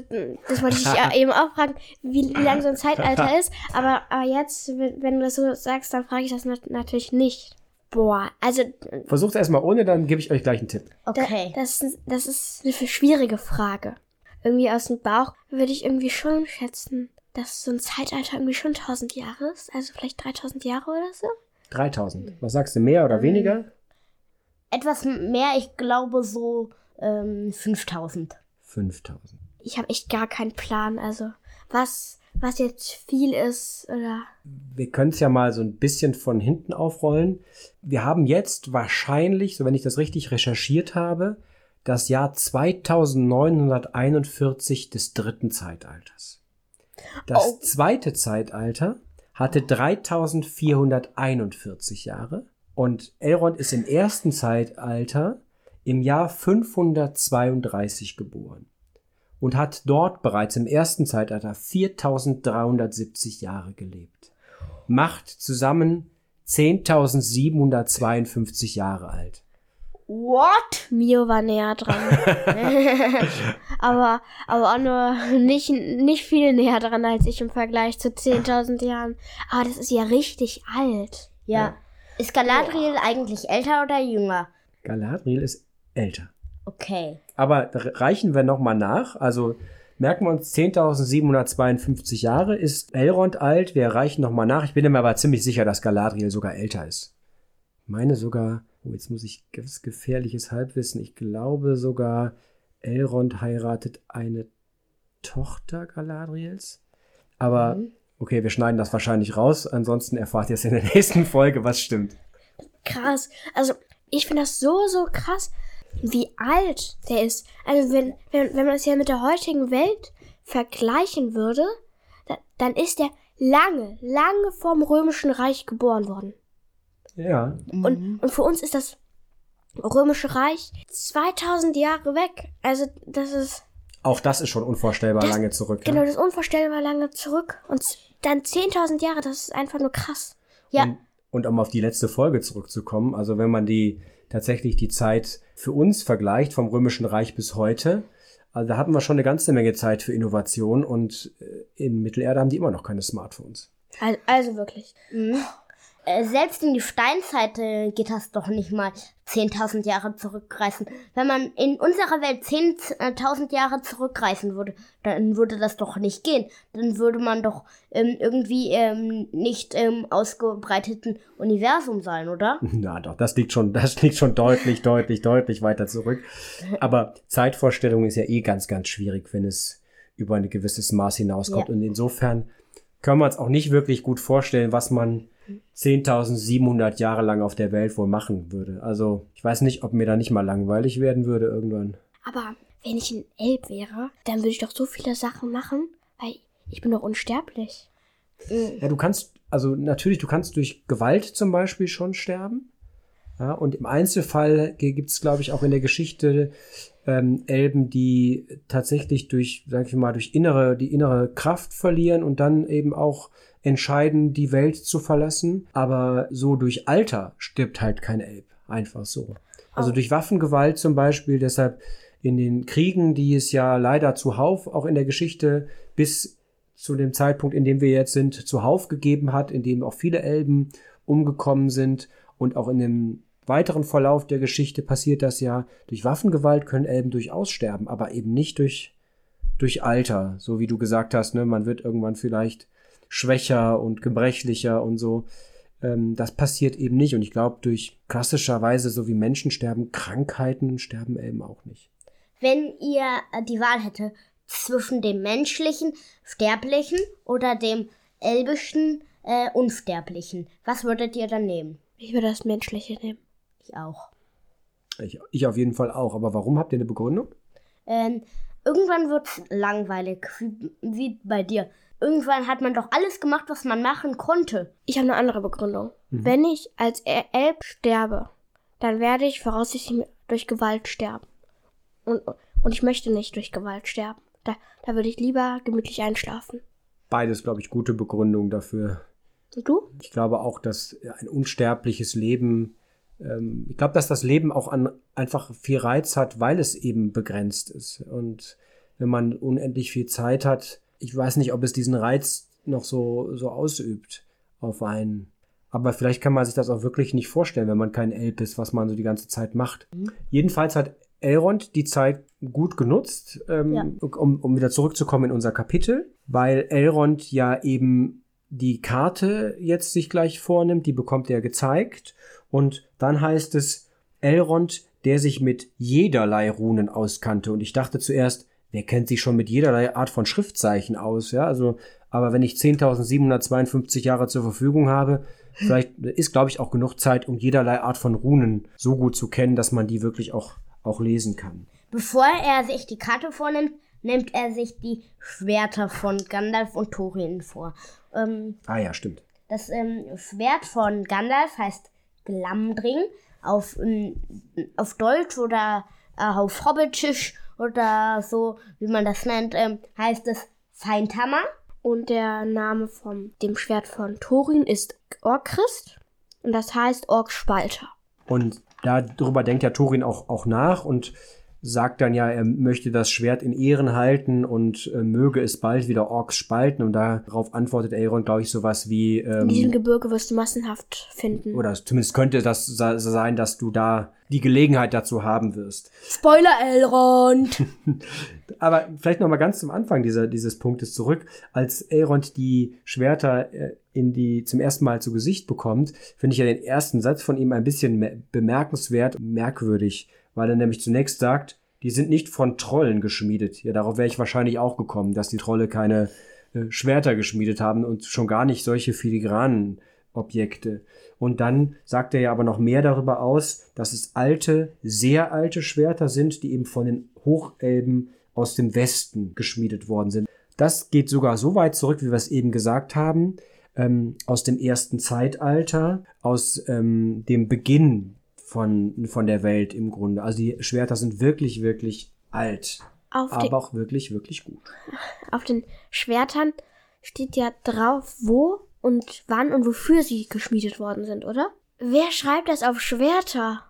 [SPEAKER 1] das wollte ich ja eben auch fragen, wie, wie lang so ein Zeitalter ist. Aber, aber jetzt, wenn wenn du das so sagst, dann frage ich das nat natürlich nicht. Boah, also
[SPEAKER 3] Versucht erstmal ohne, dann gebe ich euch gleich einen Tipp.
[SPEAKER 1] da,
[SPEAKER 2] Okay.
[SPEAKER 1] das, ist- das ist eine schwierige Frage. Irgendwie aus dem Bauch würde ich irgendwie schon schätzen, dass so ein Zeitalter irgendwie schon 1000 Jahre ist. Also vielleicht 3000 Jahre oder so.
[SPEAKER 3] 3000. Was sagst du, mehr oder weniger?
[SPEAKER 2] Etwas mehr, ich glaube so ähm, 5000.
[SPEAKER 3] 5000.
[SPEAKER 1] Ich habe echt gar keinen Plan. Also was, was jetzt viel ist oder
[SPEAKER 3] Wir können es ja mal so ein bisschen von hinten aufrollen. Wir haben jetzt wahrscheinlich, so wenn ich das richtig recherchiert habe, das Jahr 2941 des dritten Zeitalters. Das
[SPEAKER 2] Oh.
[SPEAKER 3] zweite Zeitalter hatte 3441 Jahre und Elrond ist im ersten Zeitalter im Jahr 532 geboren und hat dort bereits im ersten Zeitalter 4370 Jahre gelebt. Macht zusammen 10.752 Jahre alt.
[SPEAKER 2] What?
[SPEAKER 1] Mio war näher dran. aber, aber auch nur nicht, nicht viel näher dran als ich im Vergleich zu 10.000 Jahren. Aber das ist ja richtig alt.
[SPEAKER 2] Ja. Ist Galadriel eigentlich älter oder jünger?
[SPEAKER 3] Galadriel ist älter.
[SPEAKER 2] Okay.
[SPEAKER 3] Aber reichen wir nochmal nach. Also merken wir uns 10.752 Jahre ist Elrond alt. Wir reichen nochmal nach. Ich bin mir aber ziemlich sicher, dass Galadriel sogar älter ist. Ich meine sogar, oh, jetzt muss ich ganz gefährliches Halbwissen. Ich glaube sogar, Elrond heiratet eine Tochter Galadriels. Aber okay, wir schneiden das wahrscheinlich raus. Ansonsten erfahrt ihr es in der nächsten Folge, was stimmt.
[SPEAKER 1] Krass. Also, ich finde das so, so krass, wie alt der ist. Also, wenn, wenn, wenn man es ja mit der heutigen Welt vergleichen würde, da, dann ist der lange, lange vorm Römischen Reich geboren worden.
[SPEAKER 3] Ja,
[SPEAKER 1] Und, und für uns ist das Römische Reich 2000 Jahre weg. Also, das ist,
[SPEAKER 3] auch das ist schon unvorstellbar
[SPEAKER 1] Das-
[SPEAKER 3] lange zurück.
[SPEAKER 1] genau,
[SPEAKER 3] ja?
[SPEAKER 1] das ist unvorstellbar lange zurück. Und dann 10.000 Jahre, das ist einfach nur krass.
[SPEAKER 2] Ja.
[SPEAKER 3] Und, und um auf die letzte Folge zurückzukommen, also wenn man die tatsächlich die Zeit für uns vergleicht vom Römischen Reich bis heute, also da hatten wir schon eine ganze Menge Zeit für Innovation und äh, in Mittelerde haben die immer noch keine Smartphones.
[SPEAKER 1] Also, also wirklich.
[SPEAKER 2] Äh, selbst in die Steinzeit äh, geht das doch nicht mal 10.000 Jahre zurückreisen. Wenn man in unserer Welt 10.000 Jahre zurückreisen würde, dann würde das doch nicht gehen. Dann würde man doch ähm, irgendwie ähm, nicht im ausgebreiteten Universum sein, oder?
[SPEAKER 3] Na doch, das liegt schon, das liegt schon deutlich, deutlich, deutlich weiter zurück. Aber Zeitvorstellung ist ja eh ganz, ganz schwierig, wenn es über ein gewisses Maß hinauskommt.
[SPEAKER 2] Ja.
[SPEAKER 3] Und insofern können wir uns auch nicht wirklich gut vorstellen, was man 10.700 Jahre lang auf der Welt wohl machen würde. Also ich weiß nicht, ob mir da nicht mal langweilig werden würde irgendwann.
[SPEAKER 1] Aber wenn ich ein Elb wäre, dann würde ich doch so viele Sachen machen, weil ich bin doch unsterblich.
[SPEAKER 3] Ja, du kannst, also natürlich, du kannst durch Gewalt zum Beispiel schon sterben. Ja, und im Einzelfall gibt es, glaube ich, auch in der Geschichte ähm, Elben, die tatsächlich durch, sag ich mal, durch innere, die innere Kraft verlieren und dann eben auch entscheiden, die Welt zu verlassen. Aber so durch Alter stirbt halt kein Elb. Einfach so. Also durch Waffengewalt zum Beispiel, deshalb in den Kriegen, die es ja leider zuhauf auch in der Geschichte bis zu dem Zeitpunkt, in dem wir jetzt sind, zuhauf gegeben hat, in dem auch viele Elben umgekommen sind und auch in dem weiteren Verlauf der Geschichte passiert das ja. Durch Waffengewalt können Elben durchaus sterben, aber eben nicht durch, durch Alter, so wie du gesagt hast, ne, man wird irgendwann vielleicht schwächer und gebrechlicher und so. Ähm, das passiert eben nicht und ich glaube, durch klassischerweise, so wie Menschen sterben, Krankheiten sterben Elben auch nicht.
[SPEAKER 2] Wenn ihr äh, die Wahl hätte zwischen dem menschlichen, sterblichen oder dem elbischen, äh, unsterblichen, was würdet ihr dann nehmen?
[SPEAKER 1] Ich würde das Menschliche nehmen.
[SPEAKER 2] Ich auch.
[SPEAKER 3] Ich, ich auf jeden Fall auch. Aber warum habt ihr eine Begründung?
[SPEAKER 2] Ähm, irgendwann wird's langweilig, wie, wie bei dir. Irgendwann hat man doch alles gemacht, was man machen konnte.
[SPEAKER 1] Ich habe eine andere Begründung. Wenn ich als El- Elb sterbe, dann werde ich voraussichtlich durch Gewalt sterben. Und, und ich möchte nicht durch Gewalt sterben. Da, da würde ich lieber gemütlich einschlafen.
[SPEAKER 3] beides, glaube ich, gute Begründungen dafür.
[SPEAKER 1] Du?
[SPEAKER 3] Ich glaube auch, dass ein unsterbliches Leben, ähm, ich glaube, dass das Leben auch an einfach viel Reiz hat, weil es eben begrenzt ist. Und wenn man unendlich viel Zeit hat, ich weiß nicht, ob es diesen Reiz noch so, so ausübt auf einen. Aber vielleicht kann man sich das auch wirklich nicht vorstellen, wenn man kein Elb ist, was man so die ganze Zeit macht. Jedenfalls hat Elrond die Zeit gut genutzt, ähm,
[SPEAKER 2] Ja.
[SPEAKER 3] um, um wieder zurückzukommen in unser Kapitel, weil Elrond ja eben die Karte jetzt sich gleich vornimmt, die bekommt er gezeigt. Und dann heißt es Elrond, der sich mit jederlei Runen auskannte. Und ich dachte zuerst, wer kennt sich schon mit jederlei Art von Schriftzeichen aus, ja, also aber wenn ich 10.752 Jahre zur Verfügung habe, vielleicht ist glaube ich auch genug Zeit, um jederlei Art von Runen so gut zu kennen, dass man die wirklich auch auch lesen kann.
[SPEAKER 2] Bevor er sich die Karte vornimmt, nimmt er sich die Schwerter von Gandalf und Thorin vor. Ähm,
[SPEAKER 3] Ah ja, stimmt.
[SPEAKER 2] das ähm, Schwert von Gandalf heißt Glamdring. Auf, ähm, auf Deutsch oder äh, auf Hobbitisch oder so, wie man das nennt, ähm, heißt es Feindhammer.
[SPEAKER 1] Und der Name von dem Schwert von Thorin ist Orchrist. Und das heißt Orkspalter.
[SPEAKER 3] Und darüber denkt ja Thorin auch, auch nach und sagt dann ja, er möchte das Schwert in Ehren halten und äh, möge es bald wieder Orks spalten. Und darauf antwortet Elrond, glaube ich, sowas wie,
[SPEAKER 1] In diesem
[SPEAKER 3] ähm,
[SPEAKER 1] Gebirge wirst du massenhaft finden.
[SPEAKER 3] oder zumindest könnte das sein, dass du da die Gelegenheit dazu haben wirst.
[SPEAKER 1] Spoiler Elrond!
[SPEAKER 3] Aber vielleicht noch mal ganz zum Anfang dieser, dieses Punktes zurück. Als Elrond die Schwerter äh, in die zum ersten Mal zu Gesicht bekommt, finde ich ja den ersten Satz von ihm ein bisschen me- bemerkenswert, merkwürdig, weil er nämlich zunächst sagt, die sind nicht von Trollen geschmiedet. Ja, darauf wäre ich wahrscheinlich auch gekommen, dass die Trolle keine äh, Schwerter geschmiedet haben und schon gar nicht solche filigranen Objekte. Und dann sagt er ja aber noch mehr darüber aus, dass es alte, sehr alte Schwerter sind, die eben von den Hochelben aus dem Westen geschmiedet worden sind. Das geht sogar so weit zurück, wie wir es eben gesagt haben, ähm, aus dem ersten Zeitalter, aus ähm, dem Beginn von, von der Welt im Grunde. Also die Schwerter sind wirklich, wirklich alt,
[SPEAKER 1] Auf,
[SPEAKER 3] aber auch wirklich, wirklich gut.
[SPEAKER 1] auf den Schwertern steht ja drauf, wo und wann und wofür sie geschmiedet worden sind, oder? Wer schreibt das auf Schwerter?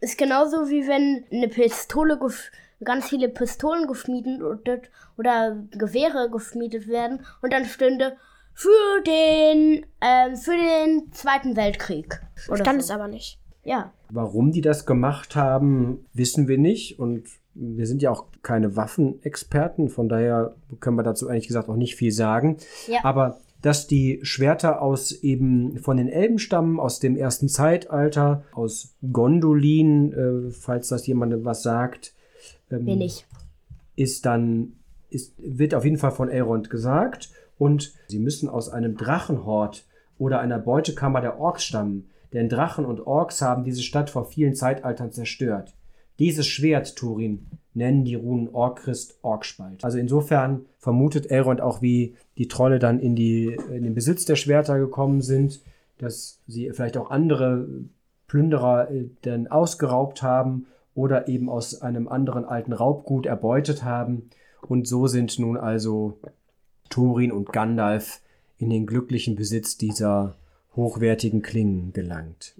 [SPEAKER 2] Ist genauso wie wenn eine Pistole, gef- ganz viele Pistolen geschmiedet oder, Gewehre geschmiedet werden und dann stünde für den, ähm, für den Zweiten Weltkrieg. Oder
[SPEAKER 1] Stand
[SPEAKER 2] so.
[SPEAKER 1] es aber nicht.
[SPEAKER 2] Ja.
[SPEAKER 3] Warum die das gemacht haben, wissen wir nicht. Und wir sind ja auch keine Waffenexperten, von daher können wir dazu eigentlich gesagt auch nicht viel sagen.
[SPEAKER 2] Ja.
[SPEAKER 3] Aber dass die Schwerter aus eben von den Elben stammen, aus dem ersten Zeitalter, aus Gondolin, äh, falls das jemandem was sagt, ähm,
[SPEAKER 2] Mir nicht.
[SPEAKER 3] ist dann, ist, wird auf jeden Fall von Elrond gesagt. Und sie müssen aus einem Drachenhort oder einer Beutekammer der Orks stammen. Denn Drachen und Orks haben diese Stadt vor vielen Zeitaltern zerstört. Dieses Schwert, Turin, nennen die Runen Orkrist Orkspalt. Also insofern vermutet Elrond auch, wie die Trolle dann in, die, in den Besitz der Schwerter gekommen sind, dass sie vielleicht auch andere Plünderer äh, dann ausgeraubt haben oder eben aus einem anderen alten Raubgut erbeutet haben. Und so sind nun also Thorin und Gandalf in den glücklichen Besitz dieser hochwertigen Klingen gelangt.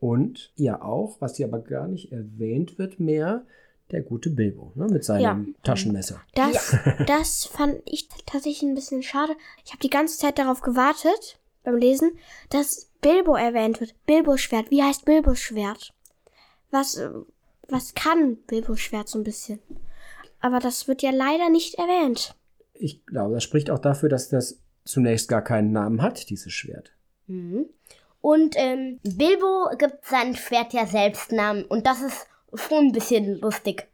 [SPEAKER 3] Und ja auch, was hier aber gar nicht erwähnt wird mehr, der gute Bilbo ne, mit seinem
[SPEAKER 1] Ja.
[SPEAKER 3] Taschenmesser.
[SPEAKER 1] Das, das fand ich tatsächlich ein bisschen schade. Ich habe die ganze Zeit darauf gewartet, beim Lesen, dass Bilbo erwähnt wird. Bilbos Schwert. Wie heißt Bilbos Schwert? Was, was kann Bilbos Schwert so ein bisschen? Aber das wird ja leider nicht erwähnt.
[SPEAKER 3] Ich glaube, das spricht auch dafür, dass das zunächst gar keinen Namen hat, dieses Schwert.
[SPEAKER 2] Mhm. Und ähm, Bilbo gibt sein Schwert ja selbst Namen und das ist schon ein bisschen lustig.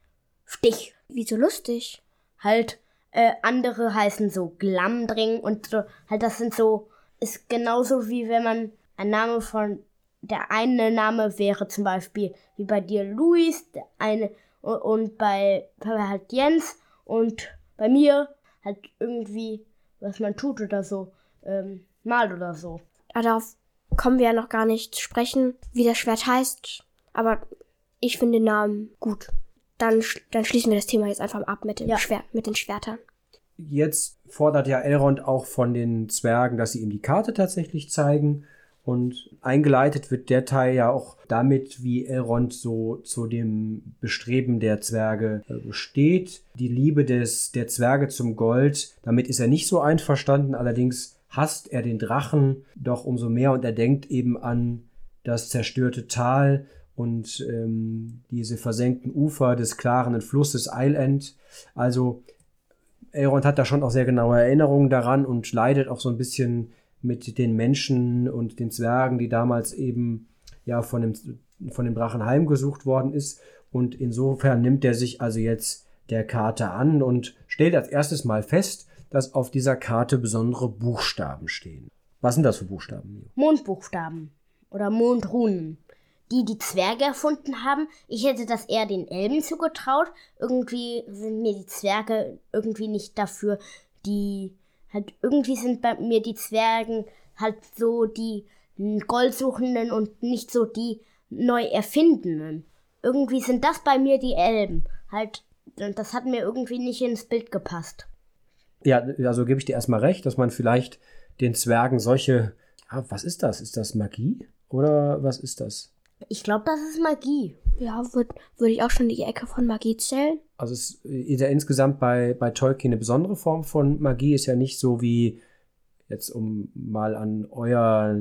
[SPEAKER 2] Stich.
[SPEAKER 1] Wieso lustig?
[SPEAKER 2] Halt, äh, andere heißen so Glamdring und so, halt das sind so, ist genauso wie wenn man ein Name von, der eine Name wäre zum Beispiel wie bei dir Luis, der eine und, und bei Papa halt Jens und bei mir halt irgendwie, was man tut oder so, ähm, mal oder so.
[SPEAKER 1] Aber darauf kommen wir ja noch gar nicht zu sprechen, wie das Schwert heißt. Aber ich finde den Namen gut. Dann, sch- dann schließen wir das Thema jetzt einfach ab mit, dem
[SPEAKER 2] Ja.
[SPEAKER 1] Schwert, mit den Schwertern.
[SPEAKER 3] jetzt fordert ja Elrond auch von den Zwergen, dass sie ihm die Karte tatsächlich zeigen. Und eingeleitet wird der Teil ja auch damit, wie Elrond so zu dem Bestreben der Zwerge äh, steht. Die Liebe des, der Zwerge zum Gold, damit ist er nicht so einverstanden. Allerdings hasst er den Drachen doch umso mehr und er denkt eben an das zerstörte Tal und ähm, diese versenkten Ufer des klaren Flusses Island. Also Elrond hat da schon auch sehr genaue Erinnerungen daran und leidet auch so ein bisschen mit den Menschen und den Zwergen, die damals eben ja von dem, von dem Drachen heimgesucht worden ist. Und insofern nimmt er sich also jetzt der Karte an und stellt als erstes mal fest, dass auf dieser Karte besondere Buchstaben stehen. Was sind das für Buchstaben?
[SPEAKER 2] Mondbuchstaben oder Mondrunen, die die Zwerge erfunden haben. Ich hätte das eher den Elben zugetraut. Irgendwie sind mir die Zwerge irgendwie nicht dafür, die halt irgendwie sind bei mir die Zwergen halt so die Goldsuchenden und nicht so die neu erfindenden. Irgendwie sind das bei mir die Elben. Halt, das hat mir irgendwie nicht ins Bild gepasst.
[SPEAKER 3] Ja, also gebe ich dir erstmal recht, dass man vielleicht den Zwergen solche. Ja, was ist das? Ist das Magie? Oder was ist das?
[SPEAKER 2] Ich glaube, das ist Magie.
[SPEAKER 1] Ja, würde würd ich auch schon die Ecke von Magie zählen.
[SPEAKER 3] Also es ist ja insgesamt bei, bei Tolkien eine besondere Form von Magie, ist ja nicht so wie jetzt um mal an euer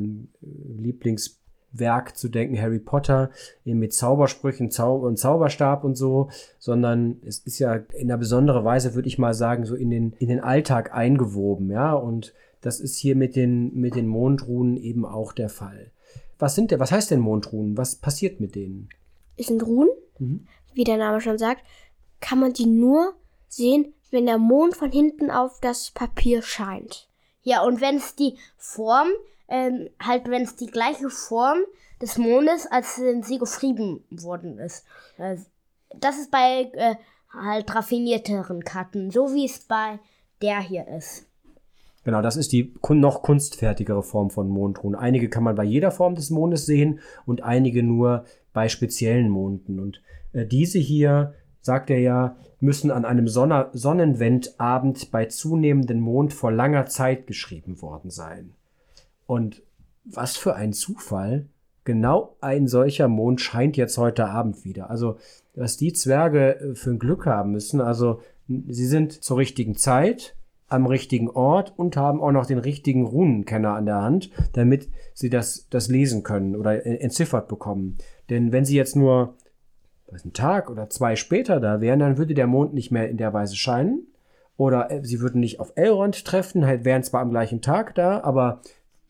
[SPEAKER 3] Lieblingswerk zu denken, Harry Potter, eben mit Zaubersprüchen Zau und Zauberstab und so, sondern es ist ja in einer besonderen Weise, würde ich mal sagen, so in den, in den Alltag eingewoben, ja, und das ist hier mit den, mit den Mondruhen eben auch der Fall. Was sind denn, was heißt denn Mondruhen? Was passiert mit denen?
[SPEAKER 1] Es sind Runen, mhm. wie der Name schon sagt, kann man die nur sehen, wenn der Mond von hinten auf das Papier scheint.
[SPEAKER 2] Ja, und wenn es die Form, ähm, halt wenn es die gleiche Form des Mondes, als sie geschrieben worden ist. Also, das ist bei äh, halt raffinierteren Karten, so wie es bei der hier ist.
[SPEAKER 3] Genau, das ist die noch kunstfertigere Form von Mondruhen. Einige kann man bei jeder Form des Mondes sehen und einige nur bei speziellen Monden. Und äh, diese hier, sagt er ja, müssen an einem Sonne Sonnenwendabend bei zunehmendem Mond vor langer Zeit geschrieben worden sein. Und was für ein Zufall. Genau ein solcher Mond scheint jetzt heute Abend wieder. Also, was die Zwerge äh, für ein Glück haben müssen. Also, sie sind zur richtigen Zeit am richtigen Ort und haben auch noch den richtigen Runenkenner an der Hand, damit sie das, das lesen können oder entziffert bekommen. Denn wenn sie jetzt nur einen Tag oder zwei später da wären, dann würde der Mond nicht mehr in der Weise scheinen. Oder äh, sie würden nicht auf Elrond treffen, halt wären zwar am gleichen Tag da, aber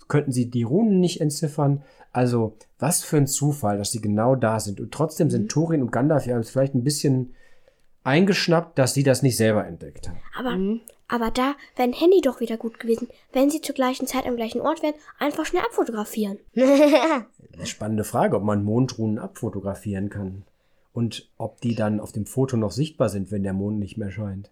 [SPEAKER 3] könnten sie die Runen nicht entziffern. Also, was für ein Zufall, dass sie genau da sind. Und trotzdem sind mhm. Thorin und Gandalf ja vielleicht ein bisschen eingeschnappt, dass sie das nicht selber entdeckt haben.
[SPEAKER 1] Aber, mhm. aber da wäre ein Handy doch wieder gut gewesen, wenn sie zur gleichen Zeit am gleichen Ort wären, einfach schnell abfotografieren.
[SPEAKER 3] Eine spannende Frage, ob man Mondrunen abfotografieren kann. Und ob die dann auf dem Foto noch sichtbar sind, wenn der Mond nicht mehr scheint.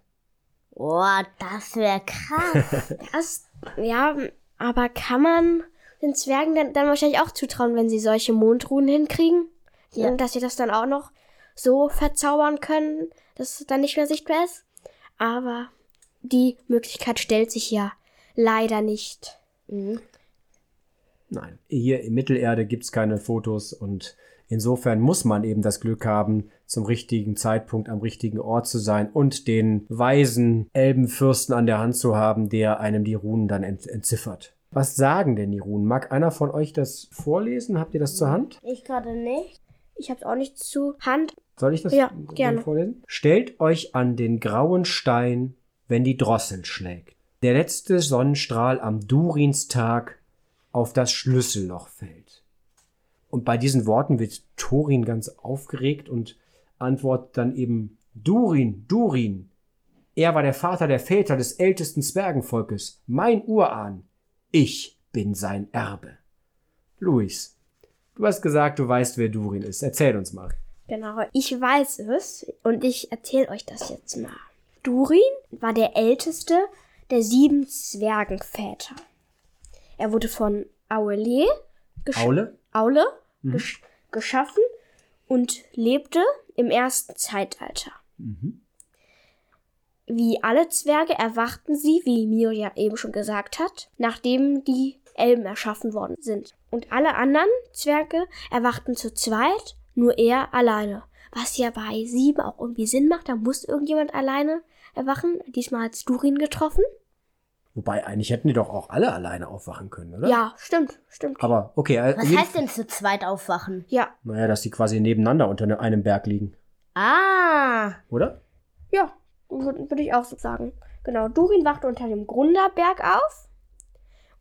[SPEAKER 2] Boah, das wäre krass.
[SPEAKER 1] das, ja, aber kann man den Zwergen dann, dann wahrscheinlich auch zutrauen, wenn sie solche Mondruhen hinkriegen? Ja. Dass sie das dann auch noch so verzaubern können, dass es dann nicht mehr sichtbar ist. Aber die Möglichkeit stellt sich ja leider nicht. Mhm.
[SPEAKER 3] Nein, hier in Mittelerde gibt es keine Fotos und insofern muss man eben das Glück haben, zum richtigen Zeitpunkt am richtigen Ort zu sein und den weisen Elbenfürsten an der Hand zu haben, der einem die Runen dann ent entziffert. Was sagen denn die Runen? Mag einer von euch das vorlesen? Habt ihr das zur Hand?
[SPEAKER 2] Ich gerade nicht.
[SPEAKER 1] Ich habe es auch nicht zur Hand.
[SPEAKER 3] Soll ich das
[SPEAKER 1] ja, gerne.
[SPEAKER 3] vorlesen? Stellt euch an den grauen Stein, wenn die Drossel schlägt. Der letzte Sonnenstrahl am Durinstag auf das Schlüsselloch fällt. Und bei diesen Worten wird Thorin ganz aufgeregt und antwortet dann eben Durin, Durin. Er war der Vater der Väter des ältesten Zwergenvolkes, mein Urahn. Ich bin sein Erbe. Luis, du hast gesagt, du weißt, wer Durin ist. Erzähl uns mal.
[SPEAKER 1] Genau, ich weiß es und ich erzähle euch das jetzt mal. Durin war der älteste der sieben Zwergenväter. Er wurde von Aule,
[SPEAKER 3] Aule?
[SPEAKER 1] Aule mhm. gesch geschaffen und lebte im ersten Zeitalter. Mhm. wie alle Zwerge erwachten sie, wie Mirja eben schon gesagt hat, nachdem die Elben erschaffen worden sind. Und alle anderen Zwerge erwachten zu zweit, nur er alleine. Was ja bei sieben auch irgendwie Sinn macht, da muss irgendjemand alleine erwachen. Diesmal hat Durin getroffen.
[SPEAKER 3] Wobei, eigentlich hätten die doch auch alle alleine aufwachen können, oder?
[SPEAKER 1] Ja, stimmt, stimmt.
[SPEAKER 3] Aber okay. äh,
[SPEAKER 2] Was heißt denn zu zweit aufwachen?
[SPEAKER 1] Ja,
[SPEAKER 3] Naja, dass die quasi nebeneinander unter ne- einem Berg liegen,
[SPEAKER 2] Ah,
[SPEAKER 3] oder?
[SPEAKER 1] ja, würde würd ich auch so sagen. Genau, Durin wachte unter dem Grunderberg auf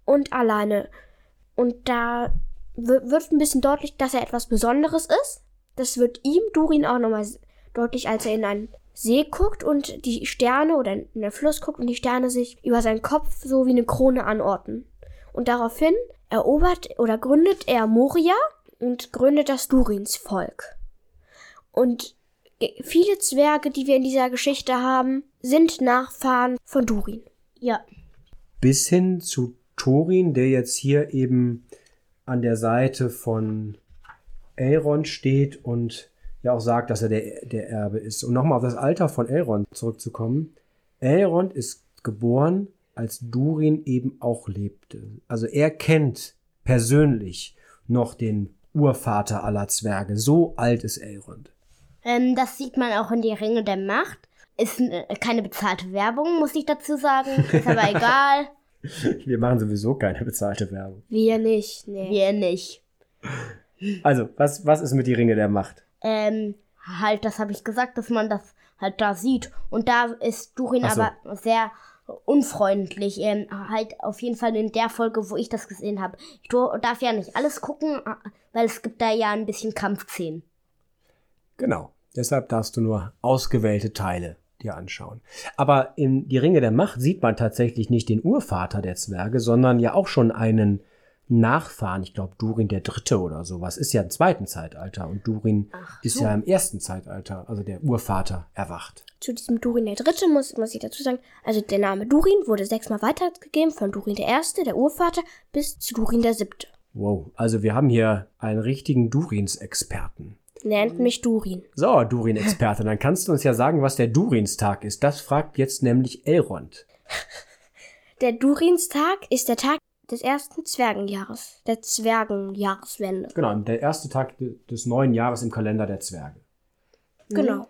[SPEAKER 1] und alleine. Und da wi- wird ein bisschen deutlich, dass er etwas Besonderes ist. Das wird ihm, Durin, auch nochmal deutlich, als er in einen See guckt und die Sterne oder in den Fluss guckt und die Sterne sich über seinen Kopf so wie eine Krone anordnen. Und daraufhin erobert oder gründet er Moria und gründet das Durins Volk. Und viele Zwerge, die wir in dieser Geschichte haben, sind Nachfahren von Durin.
[SPEAKER 2] ja.
[SPEAKER 3] Bis hin zu Thorin, der jetzt hier eben an der Seite von Elrond steht und ja auch sagt, dass er der, der Erbe ist. Und nochmal auf das Alter von Elrond zurückzukommen. Elrond ist geboren, als Durin eben auch lebte. Also er kennt persönlich noch den Urvater aller Zwerge. So alt ist Elrond.
[SPEAKER 2] Ähm, das sieht man auch in die Ringe der Macht. Ist äh, keine bezahlte Werbung, muss ich dazu sagen. Ist aber egal.
[SPEAKER 3] Wir machen sowieso keine bezahlte Werbung.
[SPEAKER 1] Wir nicht, nee.
[SPEAKER 2] Wir nicht.
[SPEAKER 3] Also, was, was ist mit die Ringe der Macht?
[SPEAKER 2] Ähm, halt, das habe ich gesagt, dass man das halt da sieht. Und da ist Durin
[SPEAKER 3] so.
[SPEAKER 2] aber sehr unfreundlich. Ähm, halt auf jeden Fall in der Folge, wo ich das gesehen habe. Ich darf ja nicht alles gucken, weil es gibt da ja ein bisschen Kampfszenen.
[SPEAKER 3] Genau. Deshalb darfst du nur ausgewählte Teile dir anschauen. Aber in die Ringe der Macht sieht man tatsächlich nicht den Urvater der Zwerge, sondern ja auch schon einen Nachfahren. Ich glaube, Durin der Dritte oder sowas ist ja im zweiten Zeitalter und Durin ist ja im ersten Zeitalter, also der Urvater, erwacht.
[SPEAKER 1] Zu diesem Durin der Dritte muss, muss ich dazu sagen, also der Name Durin wurde sechsmal weitergegeben, von Durin der Erste, der Urvater, bis zu Durin der Siebte.
[SPEAKER 3] Wow, also wir haben hier einen richtigen Durins-Experten.
[SPEAKER 1] Nennt mich Durin.
[SPEAKER 3] So, Durin-Experte, dann kannst du uns ja sagen, was der Durinstag ist. Das fragt jetzt nämlich Elrond.
[SPEAKER 1] Der Durinstag ist der Tag des ersten Zwergenjahres, der Zwergenjahreswende.
[SPEAKER 3] Genau, der erste Tag de- des neuen Jahres im Kalender der Zwerge.
[SPEAKER 1] Genau.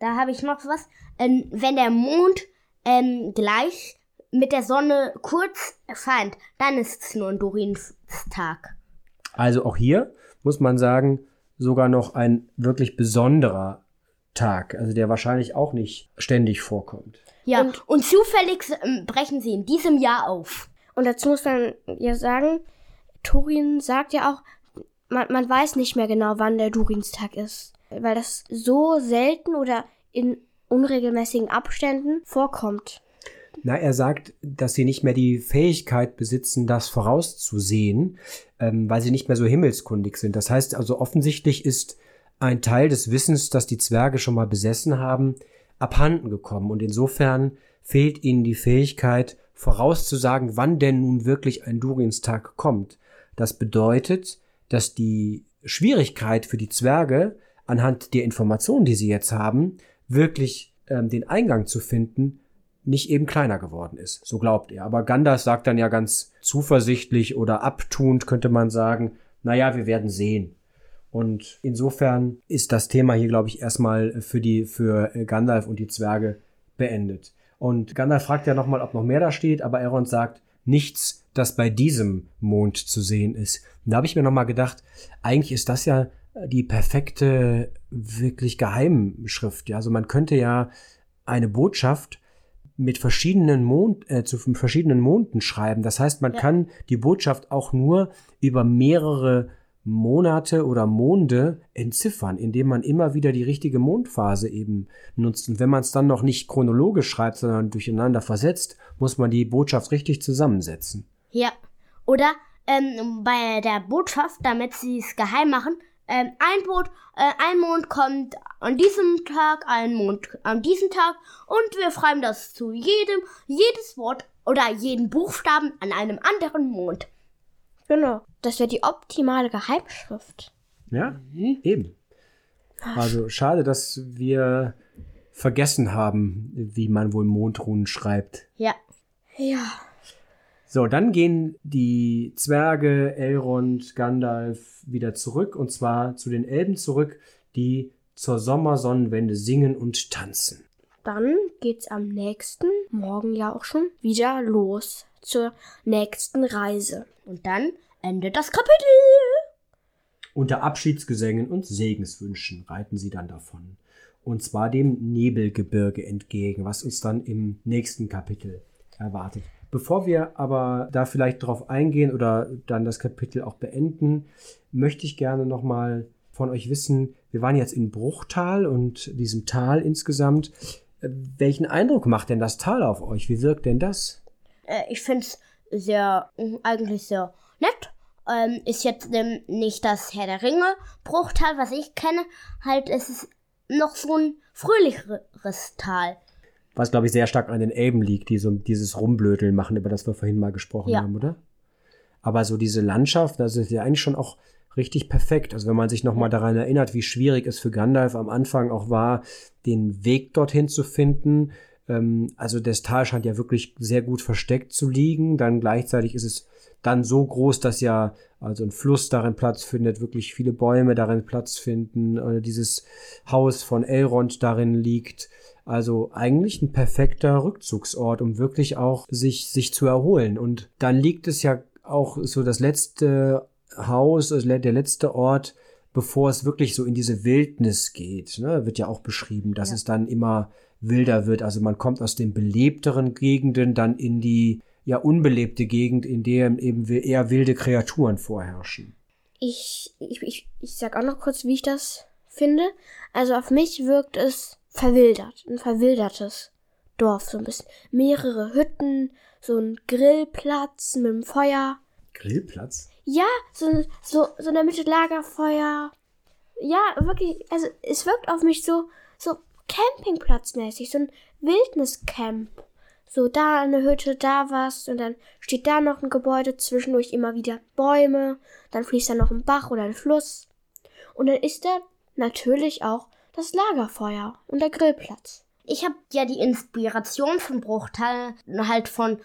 [SPEAKER 2] Da habe ich noch was. Ähm, wenn der Mond ähm, gleich mit der Sonne kurz erscheint, dann ist es nur ein Durinstag.
[SPEAKER 3] Also auch hier muss man sagen, sogar noch ein wirklich besonderer Tag, also der wahrscheinlich auch nicht ständig vorkommt.
[SPEAKER 2] Ja,
[SPEAKER 1] Und-
[SPEAKER 2] und, zufällig ähm, brechen sie in diesem Jahr auf.
[SPEAKER 1] Und dazu muss man ja sagen, Turin sagt ja auch, man, man weiß nicht mehr genau, wann der Durinstag ist. Weil das so selten oder in unregelmäßigen Abständen vorkommt.
[SPEAKER 3] Na, er sagt, dass sie nicht mehr die Fähigkeit besitzen, das vorauszusehen, ähm, weil sie nicht mehr so himmelskundig sind. Das heißt also offensichtlich ist ein Teil des Wissens, das die Zwerge schon mal besessen haben, abhanden gekommen. Und insofern fehlt ihnen die Fähigkeit, vorauszusagen, wann denn nun wirklich ein Durinstag kommt. Das bedeutet, dass die Schwierigkeit für die Zwerge, anhand der Informationen, die sie jetzt haben, wirklich ähm, den Eingang zu finden, nicht eben kleiner geworden ist. So glaubt er. Aber Gandalf sagt dann ja ganz zuversichtlich oder abtuend, könnte man sagen, naja, wir werden sehen. Und insofern ist das Thema hier, glaube ich, erstmal für die, für äh, Gandalf und die Zwerge beendet. Und Gandalf fragt ja nochmal, ob noch mehr da steht, aber Elrond sagt, nichts, das bei diesem Mond zu sehen ist. Und da habe ich mir nochmal gedacht, eigentlich ist das ja die perfekte, wirklich Geheimschrift. Ja, also man könnte ja eine Botschaft mit verschiedenen Mond, äh, zu verschiedenen Monden schreiben. Das heißt, man
[SPEAKER 2] Ja.
[SPEAKER 3] kann die Botschaft auch nur über mehrere Monate oder Monde entziffern, indem man immer wieder die richtige Mondphase eben nutzt. Und wenn man es dann noch nicht chronologisch schreibt, sondern durcheinander versetzt, muss man die Botschaft richtig zusammensetzen.
[SPEAKER 2] Ja. Oder ähm, bei der Botschaft, damit sie es geheim machen, ähm, ein Boot, äh, ein Mond kommt an diesem Tag, ein Mond an diesem Tag und wir schreiben das zu jedem, jedes Wort oder jeden Buchstaben an einem anderen Mond.
[SPEAKER 1] Genau. Das wäre die optimale Geheimschrift.
[SPEAKER 3] Ja, eben. Also schade, dass wir vergessen haben, wie man wohl Mondrunen schreibt.
[SPEAKER 2] Ja.
[SPEAKER 1] Ja.
[SPEAKER 3] So, dann gehen die Zwerge, Elrond, Gandalf wieder zurück und zwar zu den Elben zurück, die zur Sommersonnenwende singen und tanzen.
[SPEAKER 1] Dann geht's am nächsten Morgen ja auch schon wieder los zur nächsten Reise.
[SPEAKER 2] Und dann endet das Kapitel.
[SPEAKER 3] Unter Abschiedsgesängen und Segenswünschen reiten sie dann davon. Und zwar dem Nebelgebirge entgegen, was uns dann im nächsten Kapitel erwartet. Bevor wir aber da vielleicht drauf eingehen oder dann das Kapitel auch beenden, möchte ich gerne nochmal von euch wissen, wir waren jetzt in Bruchtal und diesem Tal insgesamt. Äh, Welchen Eindruck macht denn das Tal auf euch? Wie wirkt denn das?
[SPEAKER 2] Äh, ich finde es sehr, äh, eigentlich sehr nett. Ähm, ist jetzt nicht das Herr der Ringe Bruchtal, was ich kenne. Halt, es ist noch so ein fröhlicheres Tal.
[SPEAKER 3] Was, glaube ich, sehr stark an den Elben liegt, die so dieses Rumblödeln machen, über das wir vorhin mal gesprochen
[SPEAKER 2] Ja.
[SPEAKER 3] haben, oder? Aber so diese Landschaft, das ist ja eigentlich schon auch richtig perfekt. Also wenn man sich nochmal daran erinnert, wie schwierig es für Gandalf am Anfang auch war, den Weg dorthin zu finden. Ähm, also das Tal scheint ja wirklich sehr gut versteckt zu liegen. Dann gleichzeitig ist es dann so groß, dass ja also ein Fluss darin Platz findet, wirklich viele Bäume darin Platz finden, oder dieses Haus von Elrond darin liegt. Also eigentlich ein perfekter Rückzugsort, um wirklich auch sich, sich zu erholen. Und dann liegt es ja auch so das letzte Haus, also der letzte Ort, bevor es wirklich so in diese Wildnis geht. Ne? Wird ja auch beschrieben, dass
[SPEAKER 2] Ja.
[SPEAKER 3] es dann immer wilder wird. Also man kommt aus den belebteren Gegenden dann in die ja unbelebte Gegend, in der eben eher wilde Kreaturen vorherrschen.
[SPEAKER 1] Ich, ich, ich, ich sag auch noch kurz, wie ich das finde. Also auf mich wirkt es verwildert. Ein verwildertes Dorf, so ein bisschen. Mehrere Hütten, so ein Grillplatz mit einem Feuer.
[SPEAKER 3] Grillplatz?
[SPEAKER 1] Ja, so, so, so in der Mitte Lagerfeuer. Ja, wirklich, also es wirkt auf mich so, so Campingplatzmäßig, so ein Wildniscamp. So da eine Hütte, da was und dann steht da noch ein Gebäude, zwischendurch immer wieder Bäume, dann fließt da noch ein Bach oder ein Fluss. Und dann ist da natürlich auch das Lagerfeuer und der Grillplatz.
[SPEAKER 2] Ich habe ja die Inspiration von Bruchtal halt von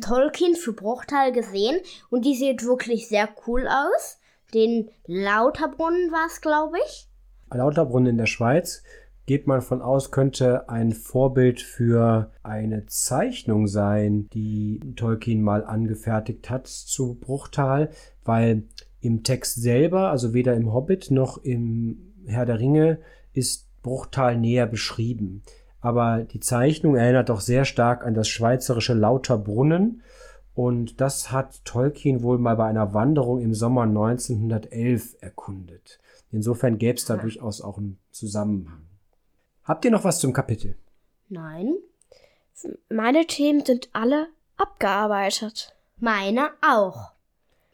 [SPEAKER 2] Tolkien für Bruchtal gesehen und die sieht wirklich sehr cool aus. Den Lauterbrunnen war es, glaube ich.
[SPEAKER 3] Lauterbrunnen in der Schweiz geht man von aus, könnte ein Vorbild für eine Zeichnung sein, die Tolkien mal angefertigt hat zu Bruchtal, weil im Text selber, also weder im Hobbit noch im Herr der Ringe, ist Bruchtal näher beschrieben. Aber die Zeichnung erinnert doch sehr stark an das schweizerische Lauterbrunnen. Und das hat Tolkien wohl mal bei einer Wanderung im Sommer 1911 erkundet. Insofern gäbe es da durchaus auch einen Zusammenhang. Habt ihr noch was zum Kapitel?
[SPEAKER 2] Nein,
[SPEAKER 1] Meine Themen sind alle abgearbeitet.
[SPEAKER 2] meine auch.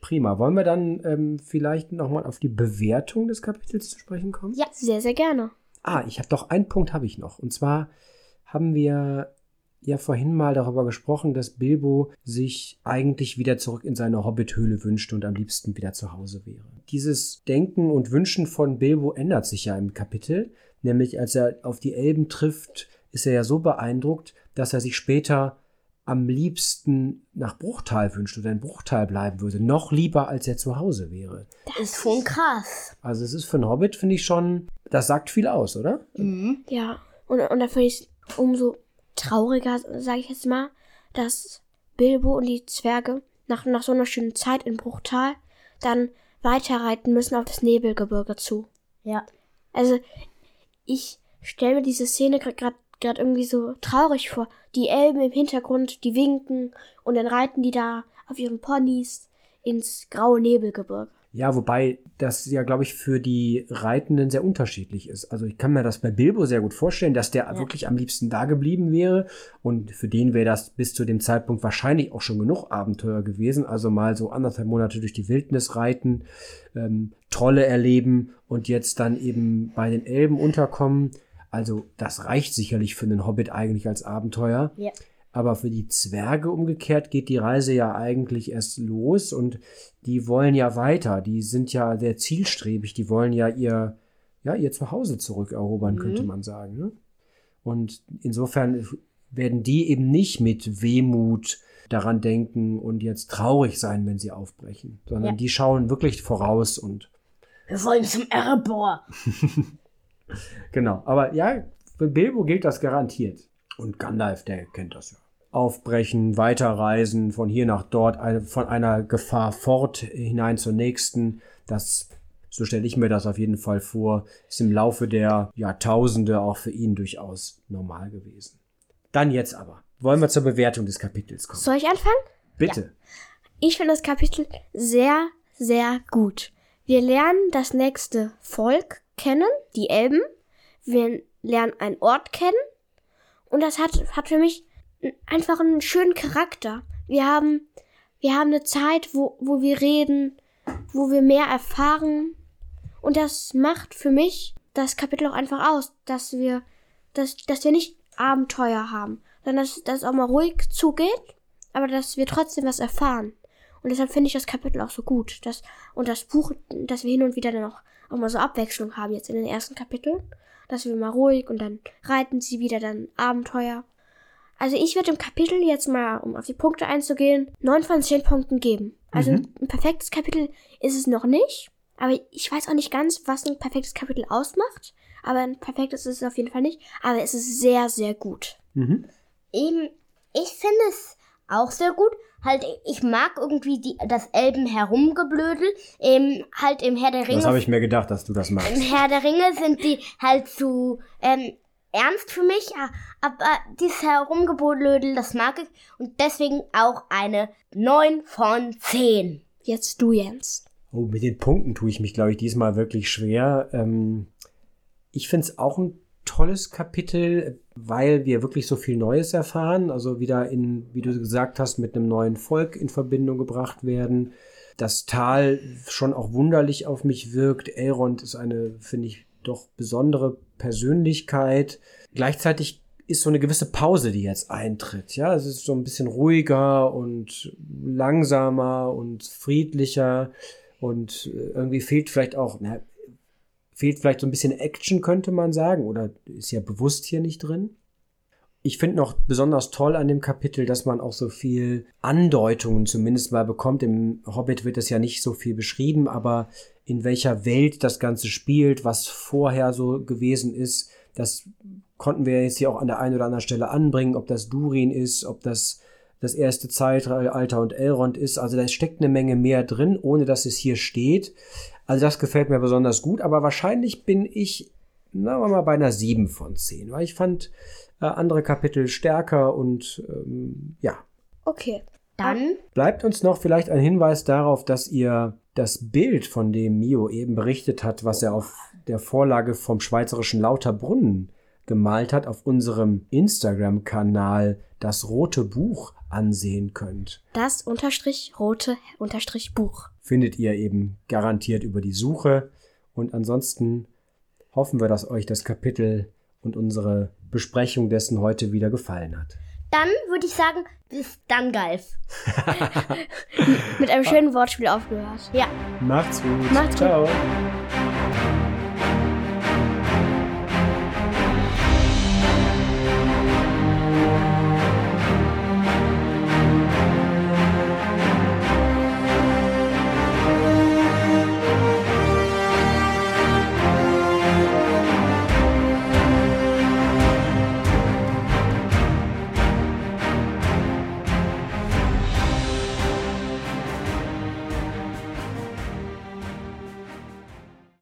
[SPEAKER 3] Prima. Wollen wir dann ähm, vielleicht nochmal auf die Bewertung des Kapitels zu sprechen kommen?
[SPEAKER 2] Ja.
[SPEAKER 1] Sehr, sehr gerne.
[SPEAKER 3] Ah, ich habe doch einen Punkt habe ich noch. Und zwar haben wir ja vorhin mal darüber gesprochen, dass Bilbo sich eigentlich wieder zurück in seine Hobbithöhle wünschte und am liebsten wieder zu Hause wäre. Dieses Denken und Wünschen von Bilbo ändert sich ja im Kapitel, nämlich als er auf die Elben trifft, ist er ja so beeindruckt, dass er sich später am liebsten nach Bruchtal wünscht oder in Bruchtal bleiben würde, noch lieber als er zu Hause wäre.
[SPEAKER 2] Ist schon krass.
[SPEAKER 3] Also es ist für einen Hobbit, finde ich schon, das sagt viel aus, oder?
[SPEAKER 2] Mhm.
[SPEAKER 1] Ja, und, und da finde ich es umso trauriger, sage ich jetzt mal, dass Bilbo und die Zwerge nach, nach so einer schönen Zeit in Bruchtal dann weiterreiten müssen auf das Nebelgebirge zu.
[SPEAKER 2] Ja.
[SPEAKER 1] Also, ich stelle mir diese Szene gerade gerade irgendwie so traurig vor. Die Elben im Hintergrund, die winken und dann reiten die da auf ihren Ponys ins graue Nebelgebirge.
[SPEAKER 3] Ja, wobei das ja, glaube ich, für die Reitenden sehr unterschiedlich ist. Also ich kann mir das bei Bilbo sehr gut vorstellen, dass der wirklich am liebsten da geblieben wäre. Und für den wäre das bis zu dem Zeitpunkt wahrscheinlich auch schon genug Abenteuer gewesen. Also mal so anderthalb Monate durch die Wildnis reiten, ähm, Trolle erleben und jetzt dann eben bei den Elben unterkommen. Also das reicht sicherlich für einen Hobbit eigentlich als Abenteuer.
[SPEAKER 2] Ja.
[SPEAKER 3] Aber für die Zwerge umgekehrt geht die Reise ja eigentlich erst los und die wollen ja weiter. Die sind ja sehr zielstrebig. Die wollen ja ihr, ja, ihr Zuhause zurückerobern, könnte man sagen. Ne? Und insofern werden die eben nicht mit Wehmut daran denken und jetzt traurig sein, wenn sie aufbrechen, sondern
[SPEAKER 2] Ja.
[SPEAKER 3] die schauen wirklich voraus und
[SPEAKER 2] Wir wollen zum Erebor.
[SPEAKER 3] genau. Aber ja, für Bilbo gilt das garantiert. Und Gandalf, der kennt das ja. Aufbrechen, weiterreisen, von hier nach dort, von einer Gefahr fort hinein zur nächsten. Das, so stelle ich mir das auf jeden Fall vor, ist im Laufe der Jahrtausende auch für ihn durchaus normal gewesen. Dann jetzt aber. Wollen wir zur Bewertung des Kapitels kommen?
[SPEAKER 1] Soll ich anfangen?
[SPEAKER 3] Bitte.
[SPEAKER 1] Ich finde das Kapitel sehr, sehr gut. Wir lernen das nächste Volk kennen, die Elben. Wir lernen einen Ort kennen. Und das hat, hat für mich einfach einen schönen Charakter. Wir haben, wir haben eine Zeit, wo, wo wir reden, wo wir mehr erfahren. Und das macht für mich das Kapitel auch einfach aus, dass wir, dass, dass wir nicht Abenteuer haben, sondern dass, dass es auch mal ruhig zugeht, aber dass wir trotzdem was erfahren. Und deshalb finde ich das Kapitel auch so gut. Dass, und das Buch, dass wir hin und wieder dann auch, auch mal so Abwechslung haben jetzt in den ersten Kapiteln. Dass wir mal ruhig und dann reiten sie wieder dann Abenteuer. Also ich würde dem Kapitel jetzt mal, um auf die Punkte einzugehen, 9 von 10 Punkten geben. Also
[SPEAKER 3] Mhm.
[SPEAKER 1] ein perfektes Kapitel ist es noch nicht. Aber ich weiß auch nicht ganz, was ein perfektes Kapitel ausmacht. Aber ein perfektes ist es auf jeden Fall nicht. Aber es ist sehr, sehr gut.
[SPEAKER 3] Mhm.
[SPEAKER 2] Eben, ich finde es auch sehr gut. Halt, ich mag irgendwie die, das Elben herumgeblödel. Ähm, halt im Herr der
[SPEAKER 3] Das
[SPEAKER 2] Ringe.
[SPEAKER 3] habe ich mir gedacht, dass du das
[SPEAKER 2] Im
[SPEAKER 3] machst.
[SPEAKER 2] Herr der Ringe sind die halt zu ähm, ernst für mich, a- aber dieses Herumgeblödel, das mag ich und deswegen auch eine 9 von 10.
[SPEAKER 1] Jetzt du, Jens.
[SPEAKER 3] Oh, mit den Punkten tue ich mich, glaube ich, diesmal wirklich schwer. Ähm, ich finde es auch ein tolles Kapitel, weil wir wirklich so viel Neues erfahren. Also wieder in, wie du gesagt hast, mit einem neuen Volk in Verbindung gebracht werden. Das Tal schon auch wunderlich auf mich wirkt. Elrond ist eine, finde ich, doch besondere Persönlichkeit. Gleichzeitig ist so eine gewisse Pause, die jetzt eintritt. Ja, es ist so ein bisschen ruhiger und langsamer und friedlicher und äh, irgendwie fehlt vielleicht auch, na, fehlt vielleicht so ein bisschen Action, könnte man sagen, oder ist ja bewusst hier nicht drin. Ich finde noch besonders toll an dem Kapitel, dass man auch so viel Andeutungen zumindest mal bekommt. Im Hobbit wird es ja nicht so viel beschrieben, aber in welcher Welt das Ganze spielt, was vorher so gewesen ist, das konnten wir jetzt hier auch an der einen oder anderen Stelle anbringen, ob das Durin ist, ob das das erste Zeitalter und Elrond ist. Also da steckt eine Menge mehr drin, ohne dass es hier steht. Also das gefällt mir besonders gut, aber wahrscheinlich bin ich, wir mal, bei einer 7 von 10, weil ich fand äh, andere Kapitel stärker und ähm, ja.
[SPEAKER 1] Okay.
[SPEAKER 2] Dann
[SPEAKER 3] Bleibt uns noch vielleicht ein Hinweis darauf, dass ihr das Bild, von dem Mio eben berichtet hat, was er auf der Vorlage vom schweizerischen Lauterbrunnen gemalt hat, auf unserem Instagram-Kanal das rote Buch ansehen könnt.
[SPEAKER 1] Das unterstrich rote unterstrich Buch.
[SPEAKER 3] findet ihr eben garantiert über die Suche. Und ansonsten hoffen wir, dass euch das Kapitel und unsere Besprechung dessen heute wieder gefallen hat.
[SPEAKER 2] Dann würde ich sagen, bis dann, Galf.
[SPEAKER 1] Mit einem schönen Wortspiel aufgehört.
[SPEAKER 2] Ja.
[SPEAKER 3] Macht's gut.
[SPEAKER 1] Macht's gut.
[SPEAKER 3] Ciao.